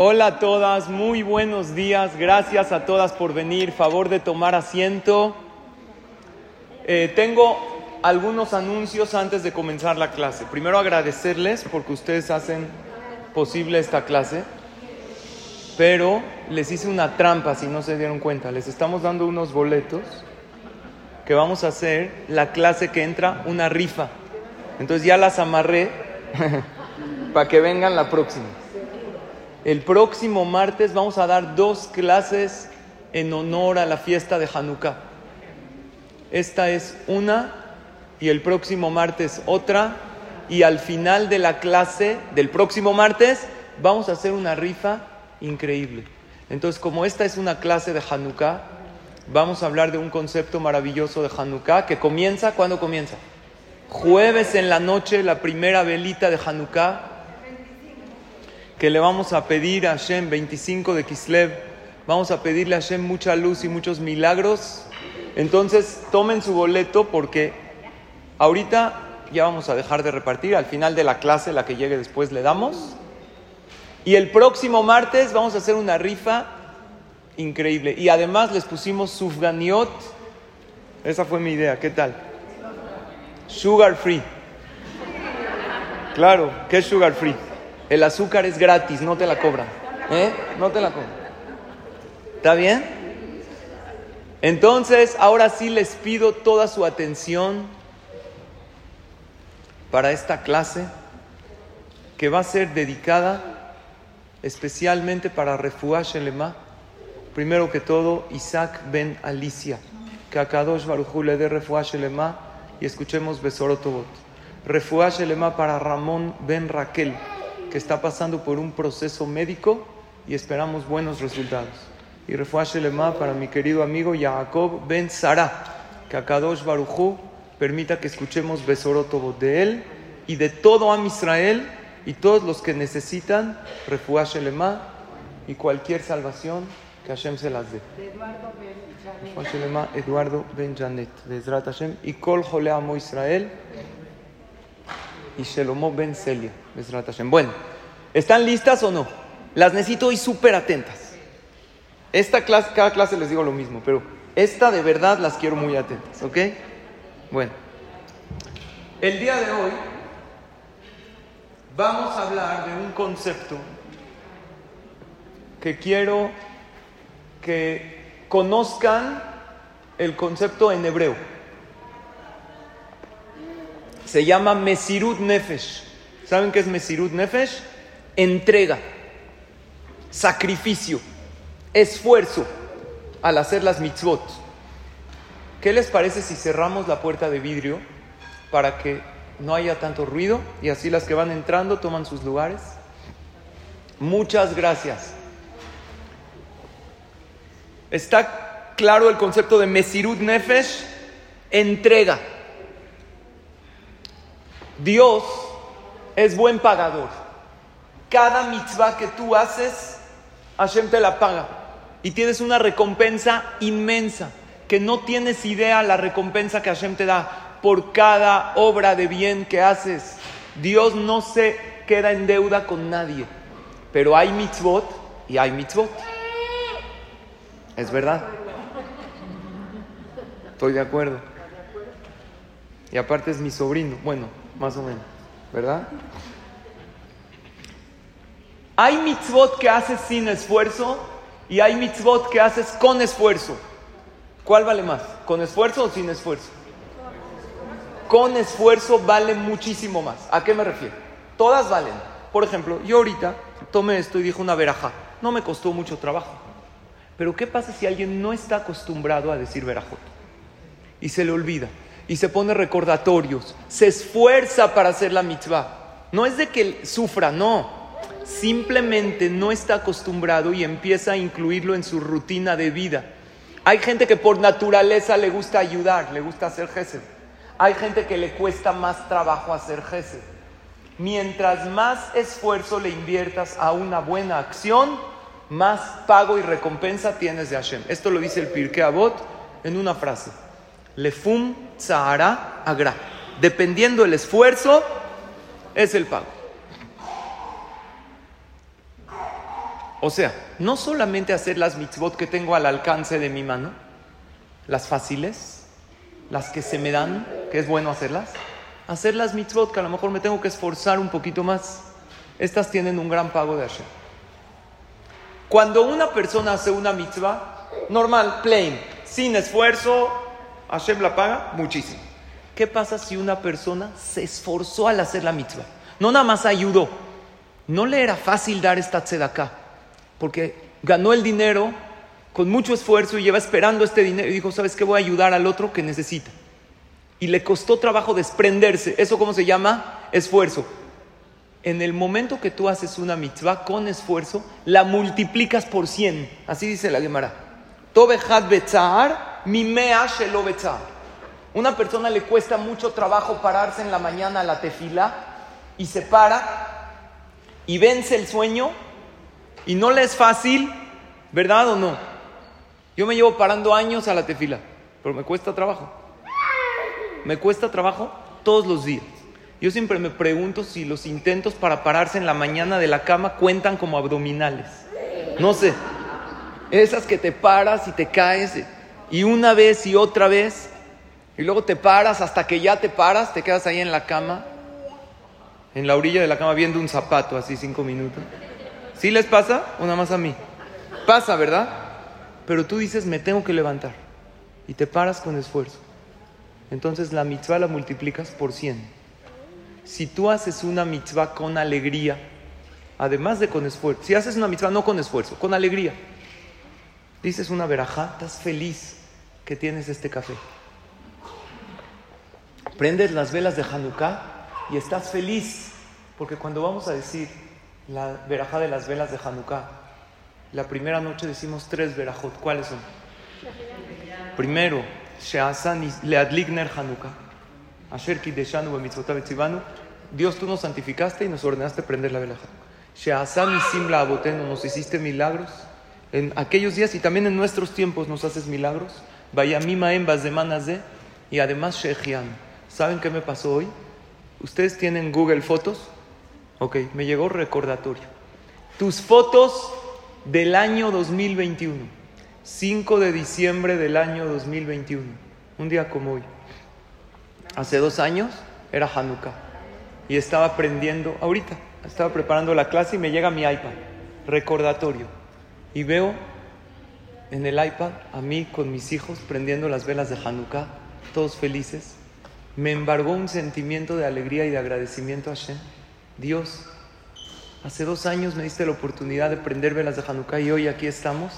Hola a todas, muy buenos días, gracias a todas por venir, favor de tomar asiento. Eh, tengo algunos anuncios antes de comenzar la clase. Primero agradecerles porque ustedes hacen posible esta clase, pero les hice una trampa si no se dieron cuenta. Les estamos dando unos boletos que vamos a hacer la clase que entra una rifa. Entonces ya las amarré para que vengan la próxima. El próximo martes vamos a dar dos clases en honor a la fiesta de Hanukkah. Esta es una y el próximo martes otra. Y al final de la clase del próximo martes vamos a hacer una rifa increíble. Entonces, como esta es una clase de Hanukkah, vamos a hablar de un concepto maravilloso de Hanukkah que comienza, ¿cuándo comienza? Jueves en la noche, la primera velita de Hanukkah, que le vamos a pedir a Hashem 25 de Kislev, vamos a pedirle a Hashem mucha luz y muchos milagros. Entonces, tomen su boleto porque ahorita ya vamos a dejar de repartir, al final de la clase, la que llegue después, le damos. Y el próximo martes vamos a hacer una rifa increíble. Y además les pusimos sufganiot. Esa fue mi idea, ¿qué tal? Sugar free. Claro, ¿qué es sugar free? El azúcar es gratis, no te la cobran. ¿Eh? No te la cobran. ¿Está bien? Entonces, ahora sí les pido toda su atención para esta clase que va a ser dedicada especialmente para Refuah Shelema. Primero que todo, Isaac ben Alicia. Que a Kadosh Baruchu le dé Refuah y escuchemos Besorotobot. Refuah Shelema para Ramón ben Raquel, que está pasando por un proceso médico y esperamos buenos resultados. Y Refuah Shelema para mi querido amigo Jacob ben Sara, que a Kadosh Baruchu permita que escuchemos Besorotobot de él y de todo Am Israel y todos los que necesitan Refuah Shelema y cualquier salvación que Hashem se las dé. Refuah Shelema, Eduardo Ben Janet, Hashem, y Kol Jole Amo Israel y Shelomo Ben Celia. Bueno, ¿están listas o no? Las necesito hoy súper atentas. Esta clase, cada clase les digo lo mismo, pero esta de verdad las quiero muy atentas, ¿ok? Bueno, el día de hoy vamos a hablar de un concepto que quiero que conozcan el concepto en hebreo. Se llama Mesirut Nefesh. ¿Saben qué es Mesirut Nefesh? Entrega, sacrificio, esfuerzo al hacer las mitzvot. ¿Qué les parece si cerramos la puerta de vidrio para que no haya tanto ruido y así las que van entrando toman sus lugares? Muchas gracias. ¿Está claro el concepto de Mesirut Nefesh? Entrega. Dios es buen pagador. Cada mitzvah que tú haces, Hashem te la paga. Y tienes una recompensa inmensa, que no tienes idea la recompensa que Hashem te da por cada obra de bien que haces. Dios no se queda en deuda con nadie. Pero hay mitzvot y hay mitzvot. Es verdad. Estoy de acuerdo. Y aparte es mi sobrino. Bueno, más o menos. ¿Verdad? Hay mitzvot que haces sin esfuerzo y hay mitzvot que haces con esfuerzo. ¿Cuál vale más? ¿Con esfuerzo o sin esfuerzo? Con esfuerzo vale muchísimo más. ¿A qué me refiero? Todas valen. Por ejemplo, yo ahorita tomé esto y dije una veraja. No me costó mucho trabajo. Pero ¿qué pasa si alguien no está acostumbrado a decir verajot? Y se le olvida. Y se pone recordatorios. Se esfuerza para hacer la mitzvah. No es de que sufra, no. Simplemente no está acostumbrado y empieza a incluirlo en su rutina de vida. Hay gente que por naturaleza le gusta ayudar, le gusta hacer gesed. Hay gente que le cuesta más trabajo hacer gesed. Mientras más esfuerzo le inviertas a una buena acción, más pago y recompensa tienes de Hashem. Esto lo dice el Pirkei Avot en una frase. Lefum tzahara agra. Dependiendo el esfuerzo, es el pago. O sea, no solamente hacer las mitzvot que tengo al alcance de mi mano, las fáciles, las que se me dan, que es bueno hacerlas, hacer las mitzvot que a lo mejor me tengo que esforzar un poquito más. Estas tienen un gran pago de Hashem. Cuando una persona hace una mitzvah, normal, plain, sin esfuerzo, Hashem la paga muchísimo. ¿Qué pasa si una persona se esforzó al hacer la mitzvah? No nada más ayudó. No le era fácil dar esta tzedakah, porque ganó el dinero con mucho esfuerzo y lleva esperando este dinero y dijo, ¿sabes qué? Voy a ayudar al otro que necesita. Y le costó trabajo desprenderse. ¿Eso cómo se llama? Esfuerzo. En el momento que tú haces una mitzvah con esfuerzo, la multiplicas por 100. Así dice la Gemara. Una persona le cuesta mucho trabajo pararse en la mañana a la tefila y se para y vence el sueño y no le es fácil, ¿verdad o no? Yo me llevo parando años a la tefila, pero me cuesta trabajo. Me cuesta trabajo todos los días. Yo siempre me pregunto si los intentos para pararse en la mañana de la cama cuentan como abdominales. No sé. Esas que te paras y te caes y una vez y otra vez y luego te paras hasta que ya te paras, te quedas ahí en la cama, en la orilla de la cama viendo un zapato así cinco minutos. ¿Sí les pasa nada más a mí? Pasa, ¿verdad? pero tú dices, me tengo que levantar. Y te paras con esfuerzo. Entonces la mitzvah la multiplicas por 100. Si tú haces una mitzvah con alegría, además de con esfuerzo, si haces una mitzvah no con esfuerzo, con alegría, dices una verajá, estás feliz que tienes este café. Prendes las velas de Hanukkah y estás feliz, porque cuando vamos a decir la verajá de las velas de Hanukkah, la primera noche decimos tres verajot. ¿Cuáles son? Primero, Leadligner Hanukkah. Asher Kideshanu Betzivanu. Dios, tú nos santificaste y nos ordenaste prender la vela Abotenu, nos hiciste milagros. En aquellos días y también en nuestros tiempos nos haces milagros. Vaya Mimaem Bazemanas de. Y además Shechian. ¿Saben qué me pasó hoy? ¿Ustedes tienen Google Fotos? Ok, me llegó recordatorio. Tus fotos del año 2021, 5 de diciembre del año 2021, un día como hoy. Hace dos años era Hanukkah y estaba aprendiendo, ahorita, estaba preparando la clase y me llega mi iPad, recordatorio, y veo en el iPad a mí con mis hijos prendiendo las velas de Hanukkah, todos felices. Me embargó un sentimiento de alegría y de agradecimiento a Hashem. Dios, Hace dos años me diste la oportunidad de prender velas de Hanukkah y hoy aquí estamos.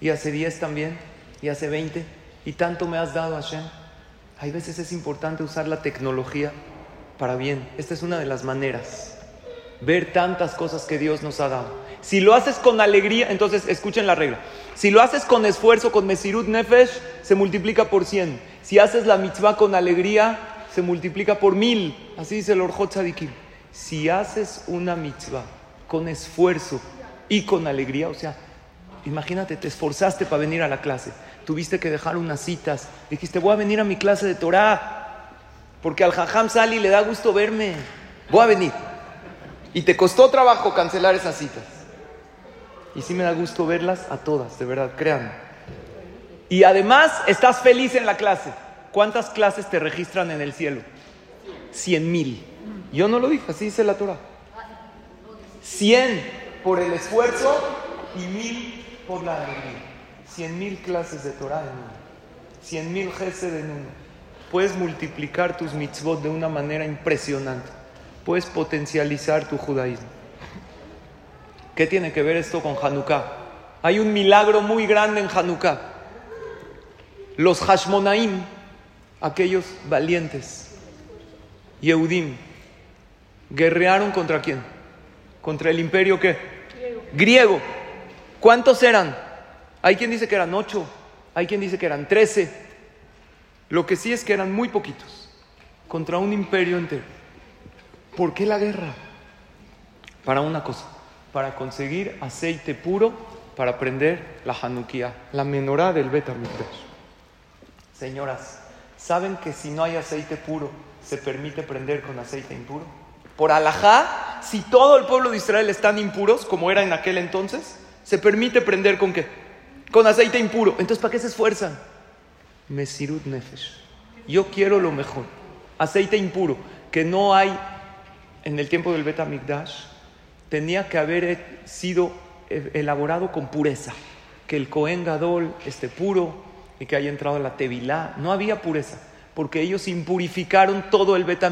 Y hace diez también, y hace veinte. Y tanto me has dado, Hashem. Hay veces es importante usar la tecnología para bien. Esta es una de las maneras. Ver tantas cosas que Dios nos ha dado. Si lo haces con alegría, entonces escuchen la regla. Si lo haces con esfuerzo, con Mesirut Nefesh, se multiplica por cien. Si haces la mitzvah con alegría, se multiplica por mil. Así dice el Orjot Tzadikim si haces una mitzvah con esfuerzo y con alegría, o sea, imagínate, te esforzaste para venir a la clase, tuviste que dejar unas citas, dijiste, voy a venir a mi clase de Torah, porque al Jajam Sali le da gusto verme, voy a venir. Y te costó trabajo cancelar esas citas. Y sí me da gusto verlas a todas, de verdad, créanme. Y además estás feliz en la clase. ¿Cuántas clases te registran en el cielo? Cien mil. Yo no lo dije, así dice la Torah. 100 por el esfuerzo y mil por la alegría. Cien mil clases de Torah en uno. Cien mil gesed en uno. Puedes multiplicar tus mitzvot de una manera impresionante. Puedes potencializar tu judaísmo. ¿Qué tiene que ver esto con Hanukkah? Hay un milagro muy grande en Hanukkah. Los Hashmonaim, aquellos valientes, Yehudim, ¿Guerrearon contra quién? ¿Contra el imperio qué? Griego. ¿Cuántos eran? Hay quien dice que eran ocho, hay quien dice que eran trece. Lo que sí es que eran muy poquitos contra un imperio entero. ¿Por qué la guerra? Para una cosa, para conseguir aceite puro para prender la Hanukkah, la menorá del Bet Señoras, ¿saben que si no hay aceite puro se permite prender con aceite impuro? Por alajá, si todo el pueblo de Israel están impuros, como era en aquel entonces, se permite prender con qué? Con aceite impuro. Entonces, ¿para qué se esfuerzan? Mesirut Nefesh. Yo quiero lo mejor. Aceite impuro, que no hay en el tiempo del Bet tenía que haber sido eh, elaborado con pureza. Que el Cohen Gadol esté puro y que haya entrado la Tevilá. No había pureza, porque ellos impurificaron todo el Bet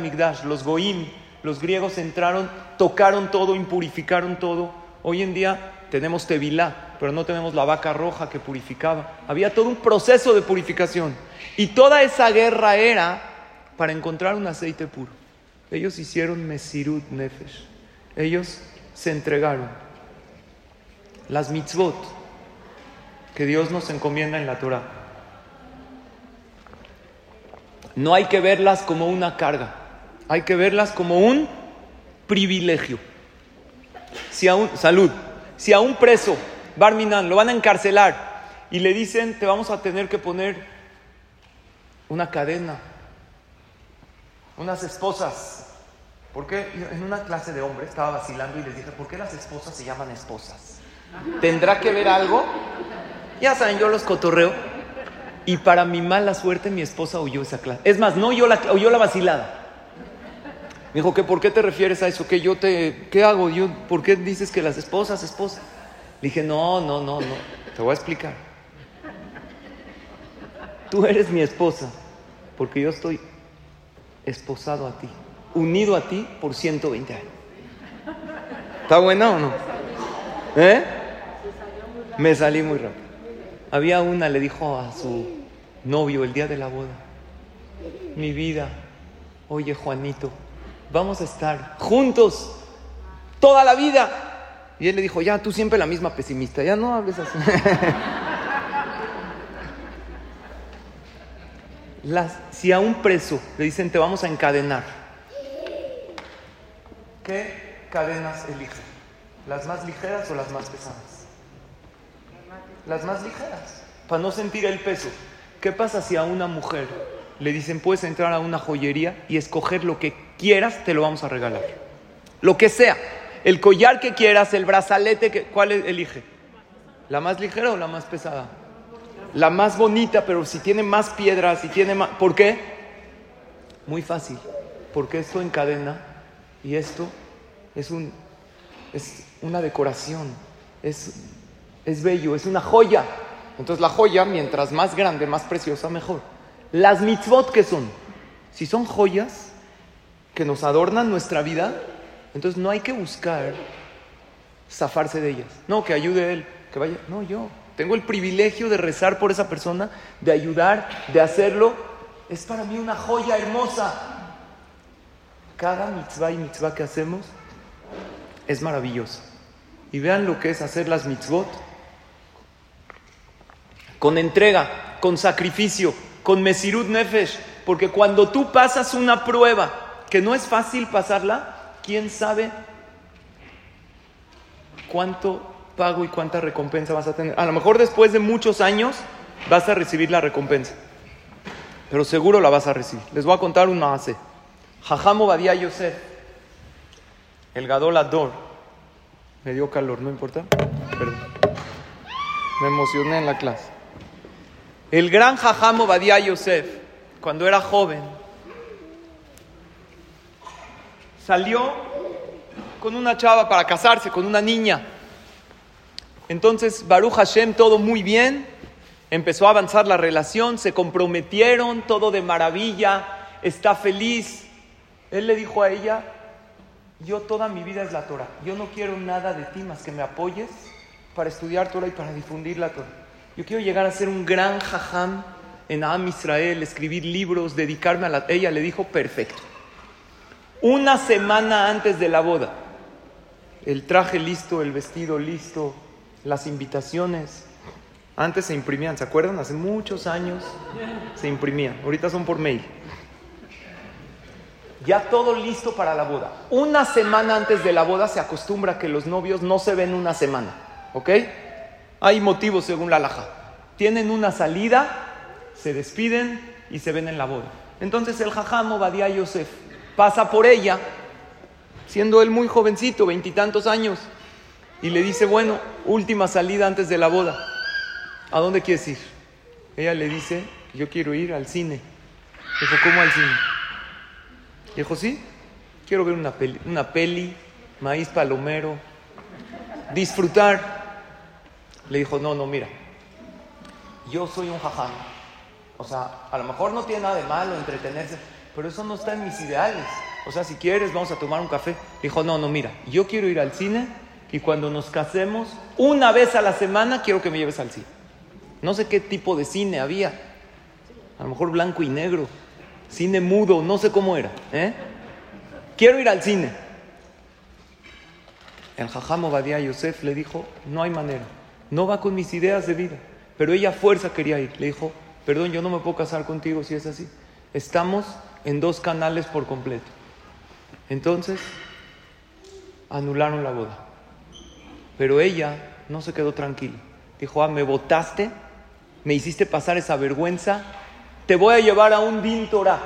Los Goim, los griegos entraron, tocaron todo, impurificaron todo. Hoy en día tenemos Tevilá, pero no tenemos la vaca roja que purificaba. Había todo un proceso de purificación. Y toda esa guerra era para encontrar un aceite puro. Ellos hicieron Mesirut Nefesh. Ellos se entregaron. Las mitzvot que Dios nos encomienda en la Torah. No hay que verlas como una carga, hay que verlas como un privilegio. Si a un, salud, si a un preso, Barminan, lo van a encarcelar y le dicen, te vamos a tener que poner una cadena, unas esposas. Porque en una clase de hombres estaba vacilando y les dije, ¿por qué las esposas se llaman esposas? ¿Tendrá que ver algo? Ya saben, yo los cotorreo. Y para mi mala suerte, mi esposa oyó esa clase. Es más, no oyó la, oyó la vacilada. Me dijo, ¿qué, ¿por qué te refieres a eso? ¿Qué yo te, qué hago? Yo, ¿Por qué dices que las esposas, esposas? Le dije, no, no, no, no. Te voy a explicar. Tú eres mi esposa, porque yo estoy esposado a ti, unido a ti por 120 años. ¿Está buena o no? ¿Eh? Me salí muy rápido. Había una, le dijo a su novio el día de la boda, mi vida, oye Juanito, vamos a estar juntos toda la vida. Y él le dijo, ya, tú siempre la misma pesimista, ya no hables así. si a un preso le dicen te vamos a encadenar, ¿qué cadenas elige? ¿Las más ligeras o las más pesadas? Las más ligeras, para no sentir el peso. ¿Qué pasa si a una mujer le dicen puedes entrar a una joyería y escoger lo que quieras, te lo vamos a regalar? Lo que sea, el collar que quieras, el brazalete, que, ¿cuál elige? ¿La más ligera o la más pesada? la más bonita, pero si tiene más piedras, si tiene más... ¿Por qué? Muy fácil, porque esto encadena y esto es, un, es una decoración, es, es bello, es una joya. Entonces la joya, mientras más grande, más preciosa, mejor. Las mitzvot que son, si son joyas que nos adornan nuestra vida, entonces no hay que buscar zafarse de ellas. No, que ayude él, que vaya. No, yo. Tengo el privilegio de rezar por esa persona, de ayudar, de hacerlo. Es para mí una joya hermosa. Cada mitzvah y mitzvah que hacemos es maravilloso. Y vean lo que es hacer las mitzvot con entrega, con sacrificio, con mesirut nefesh. Porque cuando tú pasas una prueba que no es fácil pasarla, ¿quién sabe cuánto pago y cuánta recompensa vas a tener. A lo mejor después de muchos años vas a recibir la recompensa, pero seguro la vas a recibir. Les voy a contar un maase. Jajamo Badia Yosef, el Gadol Ador, me dio calor, no importa, perdón. Me emocioné en la clase. El gran Jajamo Badia Yosef, cuando era joven, salió con una chava para casarse, con una niña. Entonces, Baruch Hashem, todo muy bien, empezó a avanzar la relación, se comprometieron, todo de maravilla, está feliz. Él le dijo a ella, yo toda mi vida es la Torah, yo no quiero nada de ti más que me apoyes para estudiar Torah y para difundir la Torah. Yo quiero llegar a ser un gran jajam en Am Israel, escribir libros, dedicarme a la... Ella le dijo, perfecto. Una semana antes de la boda, el traje listo, el vestido listo, las invitaciones. Antes se imprimían, ¿se acuerdan? Hace muchos años se imprimían. Ahorita son por mail. Ya todo listo para la boda. Una semana antes de la boda se acostumbra que los novios no se ven una semana. ¿Ok? Hay motivos según la laja. Tienen una salida, se despiden y se ven en la boda. Entonces el jajamo Badia Yosef pasa por ella siendo él muy jovencito, veintitantos años. Y le dice, bueno, última salida antes de la boda. ¿A dónde quieres ir? Ella le dice, yo quiero ir al cine. Dijo, ¿cómo al cine? Dijo, sí, quiero ver una peli, una peli, maíz palomero, disfrutar. Le dijo, no, no, mira, yo soy un jajam. O sea, a lo mejor no tiene nada de malo entretenerse, pero eso no está en mis ideales. O sea, si quieres, vamos a tomar un café. Dijo, no, no, mira, yo quiero ir al cine y cuando nos casemos, una vez a la semana quiero que me lleves al cine. No sé qué tipo de cine había. A lo mejor blanco y negro. Cine mudo, no sé cómo era. ¿eh? Quiero ir al cine. El jajam Obadiah Yosef le dijo, no hay manera. No va con mis ideas de vida. Pero ella fuerza quería ir. Le dijo, perdón, yo no me puedo casar contigo si es así. Estamos en dos canales por completo. Entonces, anularon la boda. Pero ella no se quedó tranquila. Dijo, ah, me votaste, me hiciste pasar esa vergüenza, te voy a llevar a un din Torah.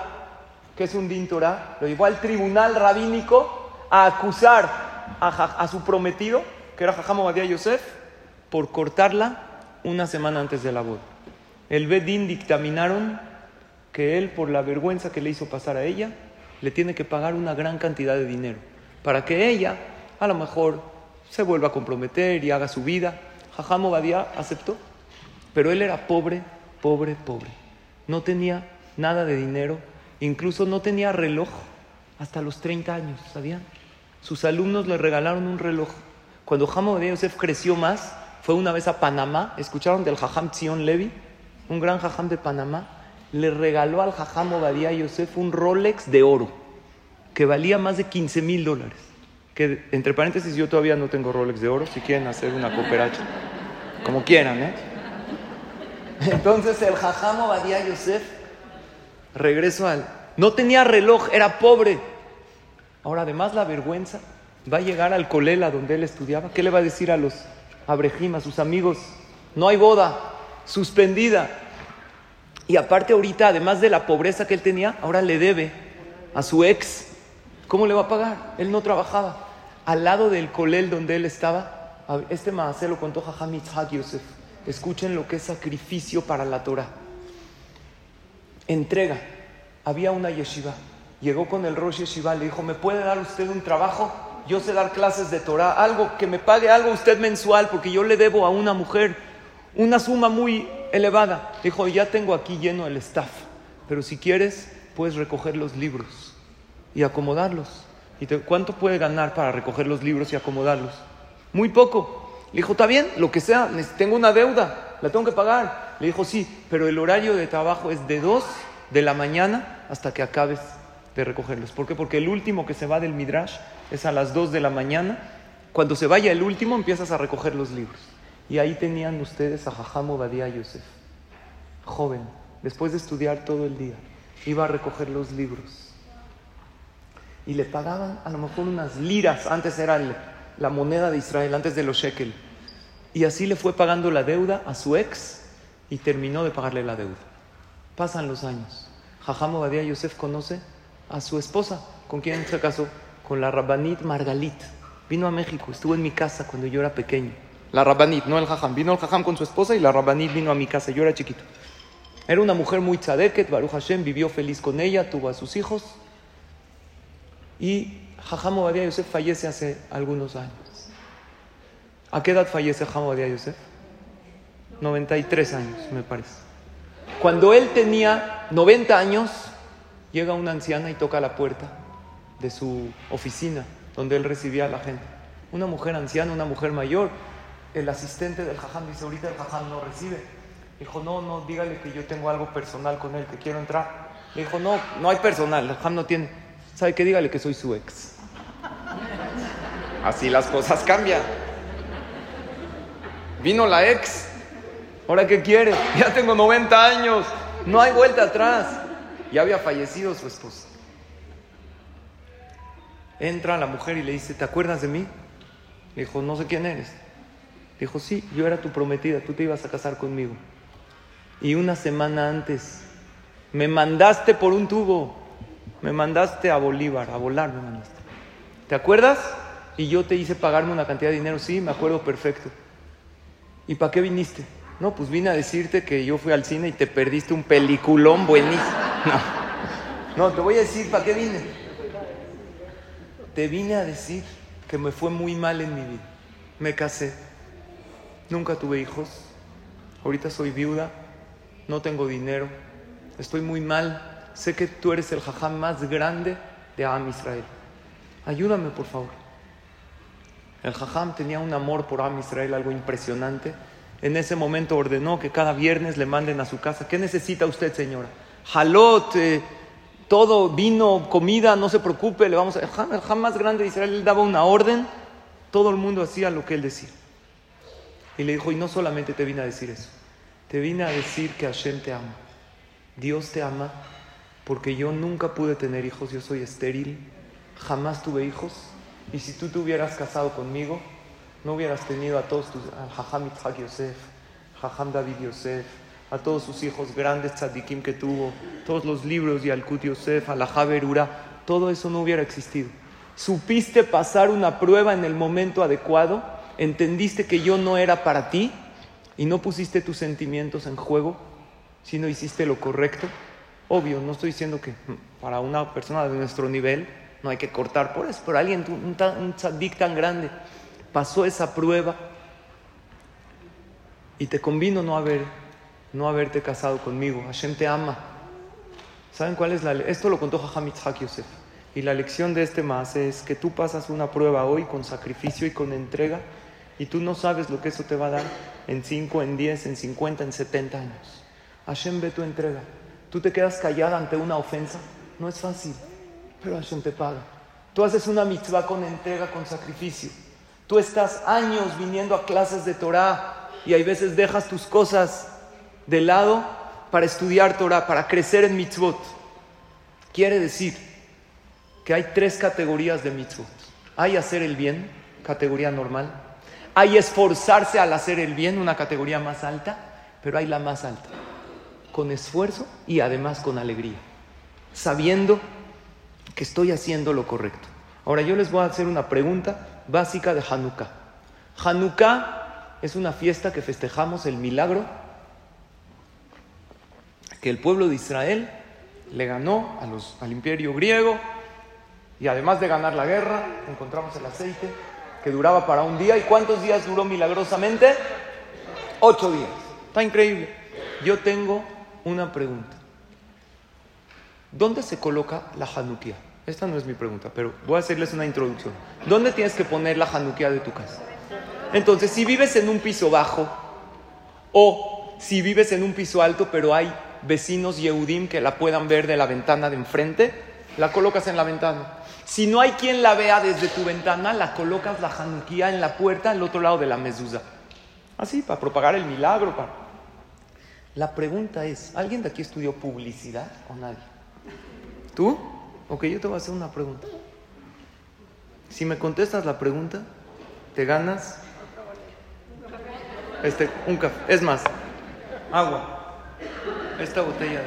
¿Qué es un din Torah? Lo llevó al tribunal rabínico a acusar a, su prometido, que era Jajam Obadiah Yosef, por cortarla una semana antes de la boda. El Bedín dictaminaron que él, por la vergüenza que le hizo pasar a ella, le tiene que pagar una gran cantidad de dinero para que ella, a lo mejor, se vuelva a comprometer y haga su vida. Jajam Obadiah aceptó, pero él era pobre, pobre, pobre. No tenía nada de dinero, incluso no tenía reloj hasta los 30 años, ¿sabían? Sus alumnos le regalaron un reloj. Cuando Jajam Obadiah Yosef creció más, fue una vez a Panamá, ¿escucharon del Jajam Zion Levi? Un gran Jajam de Panamá. Le regaló al Jajam Obadiah Yosef un Rolex de oro, que valía más de 15 mil dólares. Que, entre paréntesis, yo todavía no tengo Rolex de oro, si quieren hacer una cooperacha. Como quieran, ¿eh? Entonces el Jajam Obadiah Yosef regresó al... No tenía reloj, era pobre. Ahora, además, la vergüenza va a llegar al colela donde él estudiaba. ¿Qué le va a decir a los Abrejim, a sus amigos, no hay boda, suspendida. Y aparte ahorita, además de la pobreza que él tenía, ahora le debe a su ex. ¿Cómo le va a pagar? Él no trabajaba. Al lado del colel donde él estaba, este maase lo contó Jajam Yitzhak Yosef. Escuchen lo que es sacrificio para la Torah. Entrega. Había una yeshiva. Llegó con el Rosh Yeshiva, le dijo, ¿me puede dar usted un trabajo? yo sé dar clases de Torah, algo que me pague algo usted mensual, porque yo le debo a una mujer una suma muy elevada. Dijo, ya tengo aquí lleno el staff, pero si quieres, puedes recoger los libros y acomodarlos. ¿Y cuánto puede ganar para recoger los libros y acomodarlos? Muy poco. Le dijo, está bien, lo que sea, tengo una deuda, la tengo que pagar. Le dijo, sí, pero el horario de trabajo es de 2 de la mañana hasta que acabes de recogerlos. ¿Por qué? Porque el último que se va del Midrash es a las 2 de la mañana. Cuando se vaya el último, empiezas a recoger los libros. Y ahí tenían ustedes a Jajam Obadiah Yosef, joven, después de estudiar todo el día, iba a recoger los libros. Y le pagaban a lo mejor unas liras, antes era la moneda de Israel, antes de los shekel. Y así le fue pagando la deuda a su ex y terminó de pagarle la deuda. Pasan los años. Jajam Obadiah Yosef conoce a su esposa, con quien se casó, con la Rabbanit Margalit. Vino a México, estuvo en mi casa cuando yo era pequeño. La Rabbanit, no el Jajam. Vino el Jajam con su esposa y la Rabbanit vino a mi casa, yo era chiquito. Era una mujer muy tzadeket, Baruch Hashem, vivió feliz con ella, tuvo a sus hijos. Y Jajam Obadiah Yosef fallece hace algunos años. ¿A qué edad fallece Jajam Obadiah Yosef? 93 años, me parece. Cuando él tenía 90 años, llega una anciana y toca la puerta de su oficina donde él recibía a la gente. Una mujer anciana, una mujer mayor. El asistente del jajam dice, ahorita el jajam no recibe. Dijo, no, no, dígale que yo tengo algo personal con él, que quiero entrar. Le dijo, no, no hay personal, el jajam no tiene. ¿Sabe qué? Dígale que soy su ex. Así las cosas cambian. Vino la ex. ¿Ahora qué quiere? Ya tengo 90 años. No hay vuelta atrás. Ya había fallecido su esposa. Entra la mujer y le dice, ¿te acuerdas de mí? Le dijo, no sé quién eres. Dijo, sí, yo era tu prometida, tú te ibas a casar conmigo. Y una semana antes me mandaste por un tubo, me mandaste a Bolívar, a volar me mandaste. ¿te acuerdas? Y yo te hice pagarme una cantidad de dinero, sí, me acuerdo perfecto. ¿Y para qué viniste? No, pues vine a decirte que yo fui al cine y te perdiste un peliculón buenísimo. No, no te voy a decir para qué vine. Te vine a decir que me fue muy mal en mi vida. Me casé, nunca tuve hijos, ahorita soy viuda, no tengo dinero, estoy muy mal. Sé que tú eres el jajam más grande de Am Israel. Ayúdame, por favor. El jajam tenía un amor por Am Israel, algo impresionante. En ese momento ordenó que cada viernes le manden a su casa. ¿Qué necesita usted, señora? Jalot, eh, todo, vino, comida, no se preocupe, le vamos a... El jajam más grande de Israel, él daba una orden, todo el mundo hacía lo que él decía. Y le dijo, y no solamente te vine a decir eso, te vine a decir que Hashem te ama. Dios te ama porque yo nunca pude tener hijos, yo soy estéril, jamás tuve hijos. Y si tú te hubieras casado conmigo, no hubieras tenido a todos tus, a Jajam Itzhak Yosef, Jajam David Yosef, a todos sus hijos grandes tzadikim que tuvo, todos los libros de Alkut Yosef, Alajá Berura, todo eso no hubiera existido. Supiste pasar una prueba en el momento adecuado, entendiste que yo no era para ti y no pusiste tus sentimientos en juego, sino hiciste lo correcto. Obvio, no estoy diciendo que para una persona de nuestro nivel no hay que cortar por eso, pero alguien, un, un tan grande, pasó esa prueba y te convino no, haber, no haberte casado conmigo. Hashem te ama. ¿Saben cuál es la Esto lo contó Jajam Yitzhak Yosef. Y la lección de este más es que tú pasas una prueba hoy con sacrificio y con entrega y tú no sabes lo que eso te va a dar en 5, en 10, en 50, en 70 años. Hashem ve tu entrega. Tú te quedas callada ante una ofensa. No es fácil, pero Hashem te paga. Tú haces una mitzvah con entrega, con sacrificio. Tú estás años viniendo a clases de Torah y hay veces dejas tus cosas de lado para estudiar Torah, para crecer en mitzvot. Quiere decir que hay tres categorías de mitzvot. Hay hacer el bien, categoría normal. Hay esforzarse al hacer el bien, una categoría más alta, pero hay la más alta, con esfuerzo y además con alegría, sabiendo que estoy haciendo lo correcto. Ahora yo les voy a hacer una pregunta básica de Hanukkah. Hanukkah es una fiesta que festejamos el milagro que el pueblo de Israel le ganó a los, al imperio griego y además de ganar la guerra, encontramos el aceite que duraba para un día. ¿Y cuántos días duró milagrosamente? Ocho días. Está increíble. Yo tengo una pregunta. ¿Dónde se coloca la Hanukkah? Esta no es mi pregunta, pero voy a hacerles una introducción. ¿Dónde tienes que poner la januquía de tu casa? Entonces, si vives en un piso bajo o si vives en un piso alto, pero hay vecinos Yehudim que la puedan ver de la ventana de enfrente, la colocas en la ventana. Si no hay quien la vea desde tu ventana, la colocas la januquía en la puerta al otro lado de la mezuzá. Así, para propagar el milagro. Para... La pregunta es, ¿alguien de aquí estudió publicidad o nadie? ¿Tú? Ok, yo te voy a hacer una pregunta. Si me contestas la pregunta, te ganas este, un café. Es más, agua. Esta botella.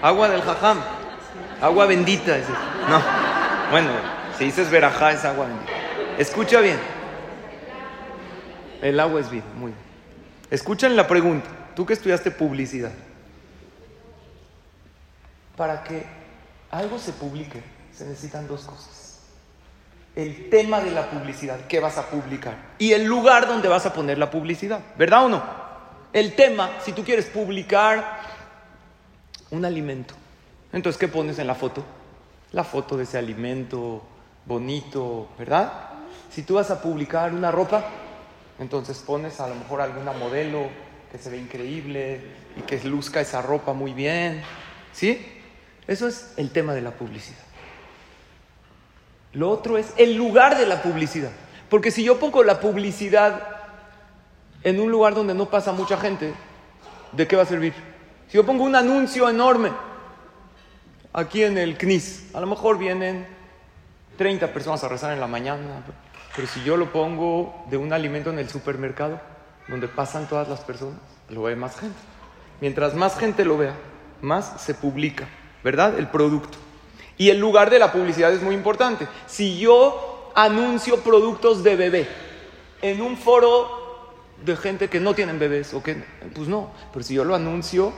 Agua del jajam. Agua bendita. No. Bueno, si dices verajá es agua bendita. Escucha bien. El agua es vida. Muy bien. Escuchan la pregunta. Tú que estudiaste publicidad. Para que algo se publique, se necesitan dos cosas. El tema de la publicidad, ¿qué vas a publicar? Y el lugar donde vas a poner la publicidad, ¿verdad o no? El tema, si tú quieres publicar un alimento, entonces ¿qué pones en la foto? La foto de ese alimento bonito, ¿verdad? Si tú vas a publicar una ropa, entonces pones a lo mejor alguna modelo que se ve increíble y que luzca esa ropa muy bien, ¿sí? Eso es el tema de la publicidad. Lo otro es el lugar de la publicidad. Porque si yo pongo la publicidad en un lugar donde no pasa mucha gente, ¿de qué va a servir? Si yo pongo un anuncio enorme aquí en el CNIS, a lo mejor vienen 30 personas a rezar en la mañana, pero si yo lo pongo de un alimento en el supermercado, donde pasan todas las personas, lo ve más gente. Mientras más gente lo vea, más se publica. ¿verdad? El producto. Y el lugar de la publicidad es muy importante. Si yo anuncio productos de bebé en un foro de gente que no tienen bebés o que pues no, pero si yo lo anuncio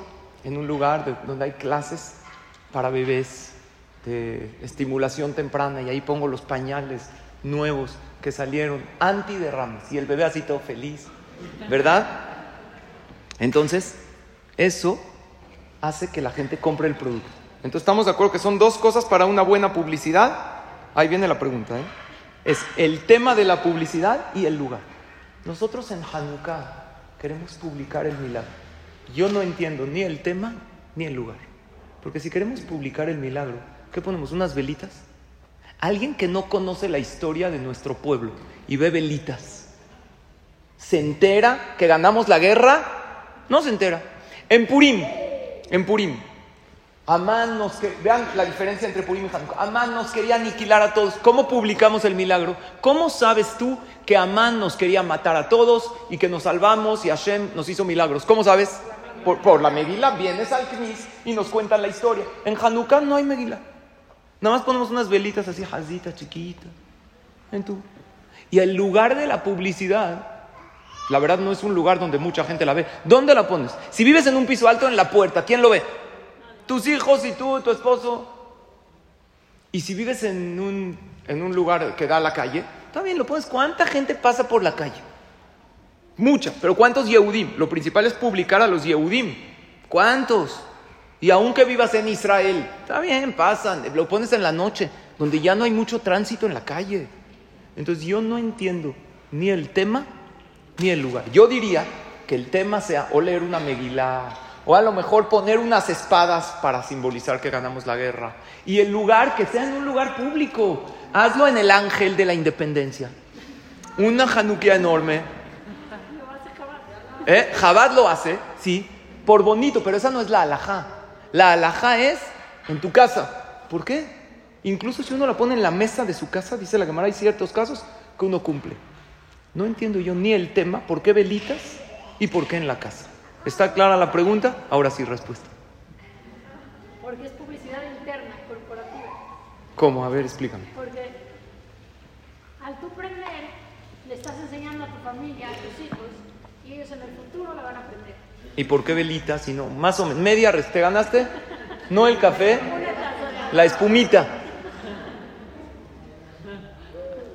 en un lugar donde hay clases para bebés de estimulación temprana y ahí pongo los pañales nuevos que salieron anti derrames y el bebé así todo feliz, ¿verdad? Entonces, eso hace que la gente compre el producto. Entonces, estamos de acuerdo que son dos cosas para una buena publicidad. Ahí viene la pregunta, ¿eh? Es el tema de la publicidad y el lugar. Nosotros en Hanukkah queremos publicar el milagro. Yo no entiendo ni el tema ni el lugar. Porque si queremos publicar el milagro, ¿qué ponemos? ¿Unas velitas? Alguien que no conoce la historia de nuestro pueblo y ve velitas, ¿se entera que ganamos la guerra? No se entera. En Purim, en Purim, Amán nos vean la diferencia entre Purim y Hanukkah. Amán nos quería aniquilar a todos. ¿Cómo publicamos el milagro? ¿Cómo sabes tú que Amán nos quería matar a todos y que nos salvamos y Hashem nos hizo milagros? ¿Cómo sabes? Por, la Megila vienes al Knis y nos cuentan la historia. En Hanukkah no hay Megila. Nada más ponemos unas velitas así, jazita, chiquita. En tu. Y el lugar de la publicidad, la verdad no es un lugar donde mucha gente la ve. ¿Dónde la pones? Si vives en un piso alto, en la puerta, ¿quién lo ve? Tus hijos y tú, tu esposo. Y si vives en un, en un lugar que da a la calle, también lo pones. ¿Cuánta gente pasa por la calle? Mucha. Pero ¿cuántos Yehudim? Lo principal es publicar a los Yehudim. ¿Cuántos? Y aunque vivas en Israel, está bien, pasan, lo pones en la noche, donde ya no hay mucho tránsito en la calle. Entonces yo no entiendo ni el tema ni el lugar. Yo diría que el tema sea o leer una Megilá, o a lo mejor poner unas espadas para simbolizar que ganamos la guerra. Y el lugar, que sea en un lugar público. Hazlo en el ángel de la independencia. Una januquia enorme. ¿Eh? Jabad lo hace, sí, por bonito, pero esa no es la alajá. La alajá es en tu casa. ¿Por qué? Incluso si uno la pone en la mesa de su casa, dice la cámara, hay ciertos casos que uno cumple. No entiendo yo ni el tema, ¿por qué velitas y por qué en la casa? ¿Está clara la pregunta? Ahora sí, respuesta. Porque es publicidad interna, corporativa. ¿Cómo? A ver, explícame. Porque al tú prender, le estás enseñando a tu familia, a tus hijos, y ellos en el futuro la van a aprender. ¿Y por qué velitas? Si no, más o menos, media ¿te ganaste? No el café, la espumita.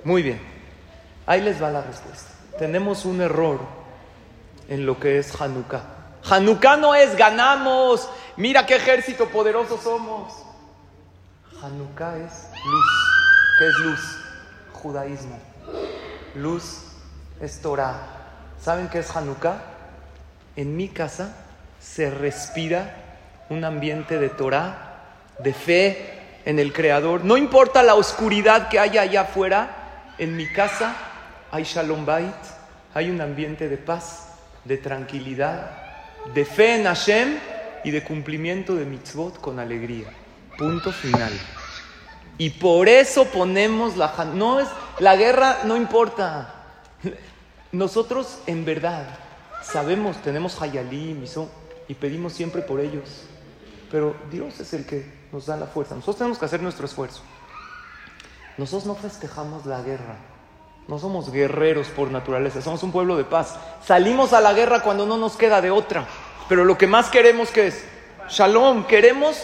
Muy bien, ahí les va la respuesta. Tenemos un error en lo que es Hanukkah. Hanukkah no es ganamos, mira qué ejército poderoso somos. Hanukkah es luz. ¿Qué es luz? Judaísmo. Luz es Torah. ¿Saben qué es Hanukkah? en mi casa se respira un ambiente de Torah, de fe en el Creador. No importa la oscuridad que haya allá afuera, en mi casa hay Shalom Bait, hay un ambiente de paz, de tranquilidad, de fe en Hashem y de cumplimiento de mitzvot con alegría. Punto final. Y por eso ponemos la no es la guerra no importa. Nosotros en verdad Sabemos, tenemos Hayalim y pedimos siempre por ellos. Pero Dios es el que nos da la fuerza. Nosotros tenemos que hacer nuestro esfuerzo. Nosotros no festejamos la guerra. No somos guerreros por naturaleza. Somos un pueblo de paz. Salimos a la guerra cuando no nos queda de otra. Pero lo que más queremos que es Shalom. Queremos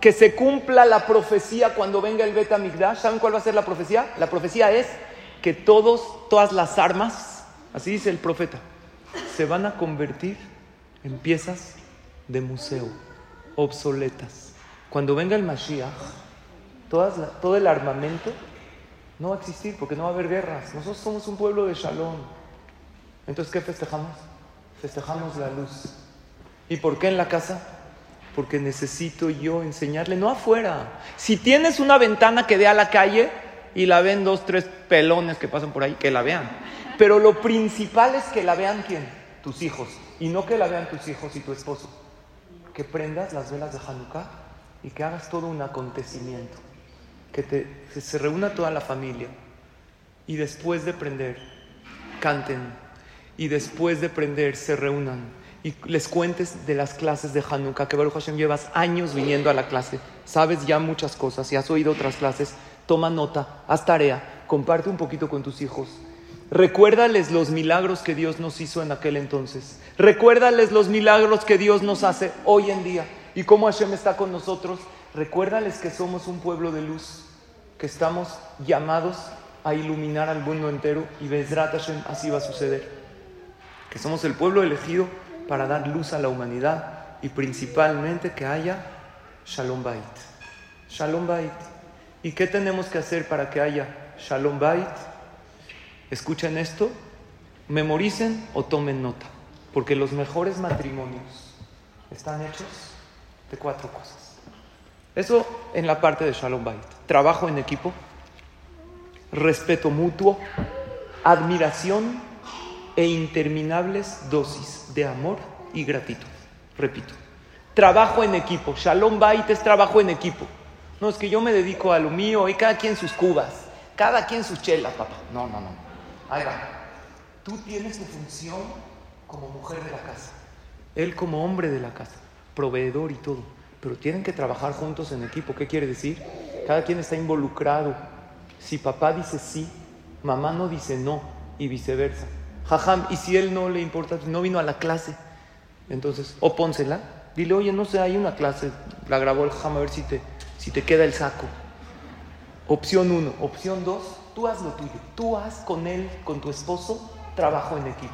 que se cumpla la profecía cuando venga el Bet Migdash. ¿Saben cuál va a ser la profecía? La profecía es que todos, todas las armas, así dice el profeta, se van a convertir en piezas de museo, obsoletas. Cuando venga el Mashiach, todo el armamento no va a existir porque no va a haber guerras. Nosotros somos un pueblo de shalom. Entonces, ¿qué festejamos? Festejamos la luz. ¿Y por qué en la casa? Porque necesito yo enseñarle, no afuera. Si tienes una ventana que dé a la calle y la ven dos, tres pelones que pasan por ahí, que la vean. Pero lo principal es que la vean quién? Tus hijos. Y no que la vean tus hijos y tu esposo. Que prendas las velas de Hanukkah y que hagas todo un acontecimiento. Que, se reúna toda la familia. Y después de prender, canten. Y después de prender, se reúnan. Y les cuentes de las clases de Hanukkah. Que Baruch Hashem llevas años viniendo a la clase. Sabes ya muchas cosas y has oído otras clases. Toma nota, haz tarea comparte un poquito con tus hijos. Recuérdales los milagros que Dios nos hizo en aquel entonces. Recuérdales los milagros que Dios nos hace hoy en día. Y cómo Hashem está con nosotros. Recuérdales que somos un pueblo de luz, que estamos llamados a iluminar al mundo entero. Y Bezrat Hashem así va a suceder. Que somos el pueblo elegido para dar luz a la humanidad y principalmente que haya Shalom Bait. Shalom Bait. ¿Y qué tenemos que hacer para que haya Shalom Bait? Escuchen esto, memoricen o tomen nota, porque los mejores matrimonios están hechos de cuatro cosas. Eso en la parte de Shalom Bait. Trabajo en equipo, respeto mutuo, admiración e interminables dosis de amor y gratitud. Repito, trabajo en equipo. Shalom Bait es trabajo en equipo. No es que yo me dedico a lo mío y cada quien sus cubas, cada quien sus chelas, papá. No, no, no. Ahí va. Tú tienes tu función como mujer de la casa. Él como hombre de la casa, proveedor y todo. Pero tienen que trabajar juntos en equipo. ¿Qué quiere decir? Cada quien está involucrado. Si papá dice sí, mamá no dice no y viceversa. Jajam, y si él no le importa, no vino a la clase, entonces, o pónsela. Dile, oye, no sé, hay una clase, la grabó el jajam a ver si te, si te queda el saco. Opción uno. Opción dos, tú haz lo tuyo. Tú haz con él, con tu esposo, trabajo en equipo.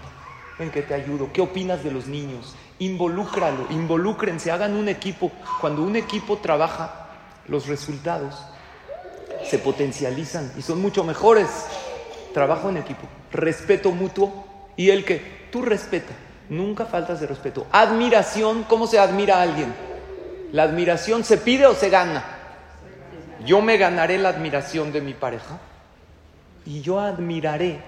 En que te ayudo. ¿Qué opinas de los niños? Involúcralo, involúcrense, hagan un equipo. Cuando un equipo trabaja, los resultados se potencializan y son mucho mejores. Trabajo en equipo, respeto mutuo y el que tú respeta, nunca faltas de respeto. Admiración, ¿cómo se admira a alguien? ¿La admiración se pide o se gana? Yo me ganaré la admiración de mi pareja y yo admiraré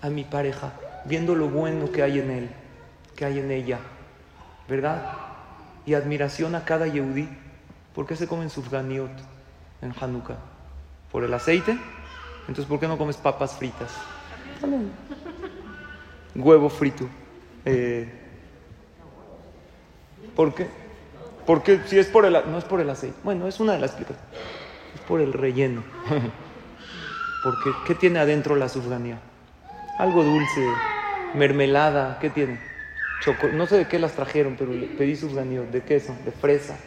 a mi pareja viendo lo bueno que hay en él, que hay en ella, ¿verdad? Y admiración a cada yehudí. ¿Por qué se comen sufganiot en Hanukkah? ¿Por el aceite? Entonces, ¿por qué no comes papas fritas? Huevo frito. Eh, ¿Por qué? Porque si es por el no es por el aceite. Bueno, es una de las explicaciones. Es por el relleno. Porque ¿qué tiene adentro la sufganía? Algo dulce, mermelada, ¿qué tiene? Choco, no sé de qué las trajeron, pero le pedí sufganía, de queso, de fresa.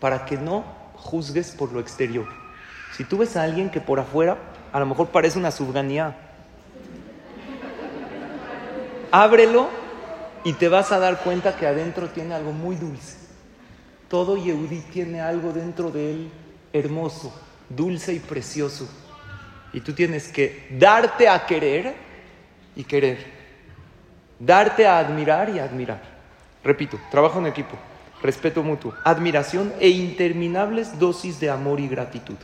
Para que no juzgues por lo exterior. Si tú ves a alguien que por afuera a lo mejor parece una sufganía, ábrelo y te vas a dar cuenta que adentro tiene algo muy dulce. Todo Yehudí tiene algo dentro de él hermoso, dulce y precioso. Y tú tienes que darte a querer y querer. Darte a admirar y admirar. Repito, trabajo en equipo, respeto mutuo, admiración e interminables dosis de amor y gratitud.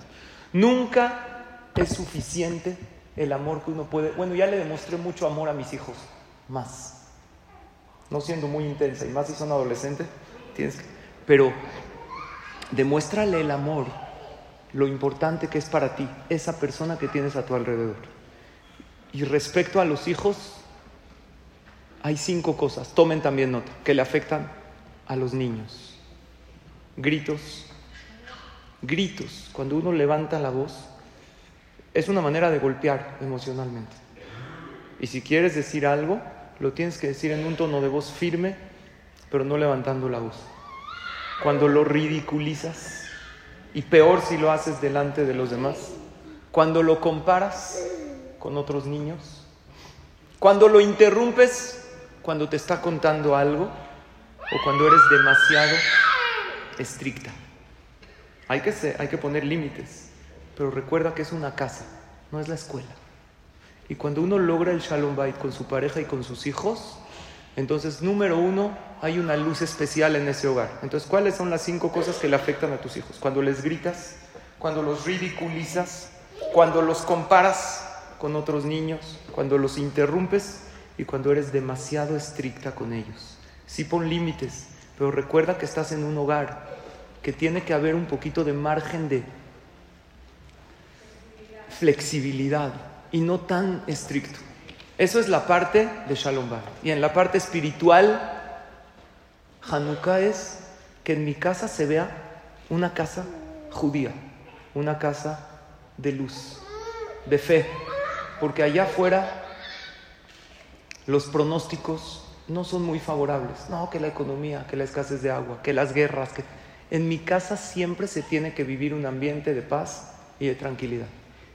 Nunca es suficiente el amor que uno puede. Bueno, ya le demostré mucho amor a mis hijos, más. No siendo muy intensa, y más si son adolescentes, tienes que. Pero demuéstrale el amor, lo importante que es para ti, esa persona que tienes a tu alrededor. Y respecto a los hijos, hay cinco cosas, tomen también nota, que le afectan a los niños. Gritos, gritos, cuando uno levanta la voz, es una manera de golpear emocionalmente. Y si quieres decir algo, lo tienes que decir en un tono de voz firme, pero no levantando la voz. Cuando lo ridiculizas, y peor si lo haces delante de los demás, cuando lo comparas con otros niños, cuando lo interrumpes cuando te está contando algo o cuando eres demasiado estricta. Hay que, ser, hay que poner límites, pero recuerda que es una casa, no es la escuela. Y cuando uno logra el Shalom Bait con su pareja y con sus hijos, entonces, número uno, hay una luz especial en ese hogar. Entonces, ¿cuáles son las cinco cosas que le afectan a tus hijos? Cuando les gritas, cuando los ridiculizas, cuando los comparas con otros niños, cuando los interrumpes y cuando eres demasiado estricta con ellos. Sí pon límites, pero recuerda que estás en un hogar, que tiene que haber un poquito de margen de flexibilidad y no tan estricto. Eso es la parte de Shalom Bait. Y en la parte espiritual, Hanukkah es que en mi casa se vea una casa judía, una casa de luz, de fe, porque allá afuera los pronósticos no son muy favorables. No, que la economía, que la escasez de agua, que las guerras. Que... En mi casa siempre se tiene que vivir un ambiente de paz y de tranquilidad.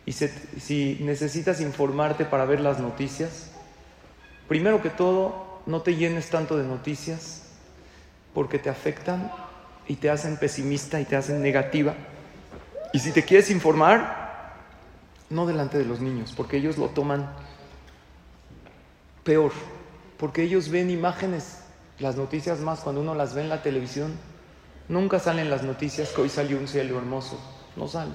Y si necesitas informarte para ver las noticias, primero que todo, no te llenes tanto de noticias porque te afectan y te hacen pesimista y te hacen negativa. Y si te quieres informar, no delante de los niños, porque ellos lo toman peor, porque ellos ven imágenes, las noticias más cuando uno las ve en la televisión, nunca salen las noticias que hoy salió un cielo hermoso, no sale.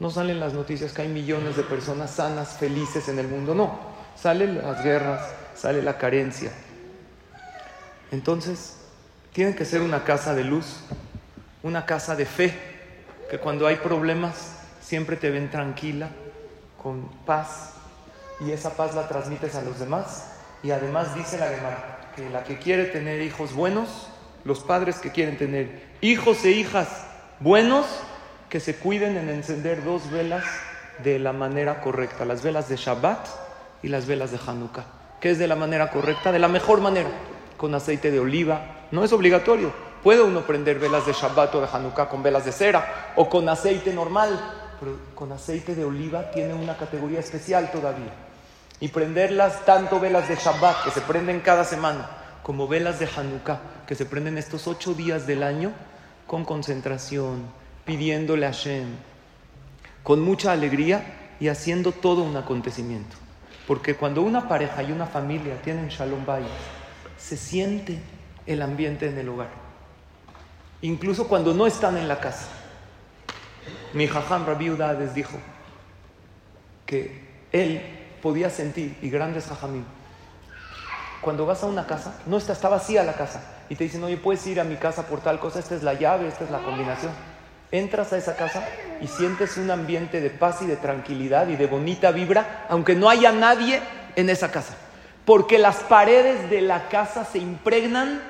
No salen las noticias que hay millones de personas sanas, felices en el mundo, no. Salen las guerras, sale la carencia. Entonces, tiene que ser una casa de luz, una casa de fe, que cuando hay problemas siempre te ven tranquila, con paz, y esa paz la transmites a los demás. Y además dice la Gemara que la que quiere tener hijos buenos, los padres que quieren tener hijos e hijas buenos, que se cuiden en encender dos velas de la manera correcta, las velas de Shabbat y las velas de Hanukkah. ¿Qué es de la manera correcta? De la mejor manera, con aceite de oliva. No es obligatorio. Puede uno prender velas de Shabbat o de Hanukkah con velas de cera o con aceite normal, pero con aceite de oliva tiene una categoría especial todavía. Y prenderlas tanto velas de Shabbat que se prenden cada semana como velas de Hanukkah que se prenden estos ocho días del año con concentración, pidiéndole a Hashem, con mucha alegría y haciendo todo un acontecimiento. Porque cuando una pareja y una familia tienen Shalom Bayit, se siente el ambiente en el hogar. Incluso cuando no están en la casa. Mi jajam Rabbi Udades dijo que él podía sentir, y grandes jajamim, cuando vas a una casa, no está, está vacía la casa, y te dicen, oye, puedes ir a mi casa por tal cosa, esta es la llave, esta es la combinación entras a esa casa y sientes un ambiente de paz y de tranquilidad y de bonita vibra, aunque no haya nadie en esa casa. Porque las paredes de la casa se impregnan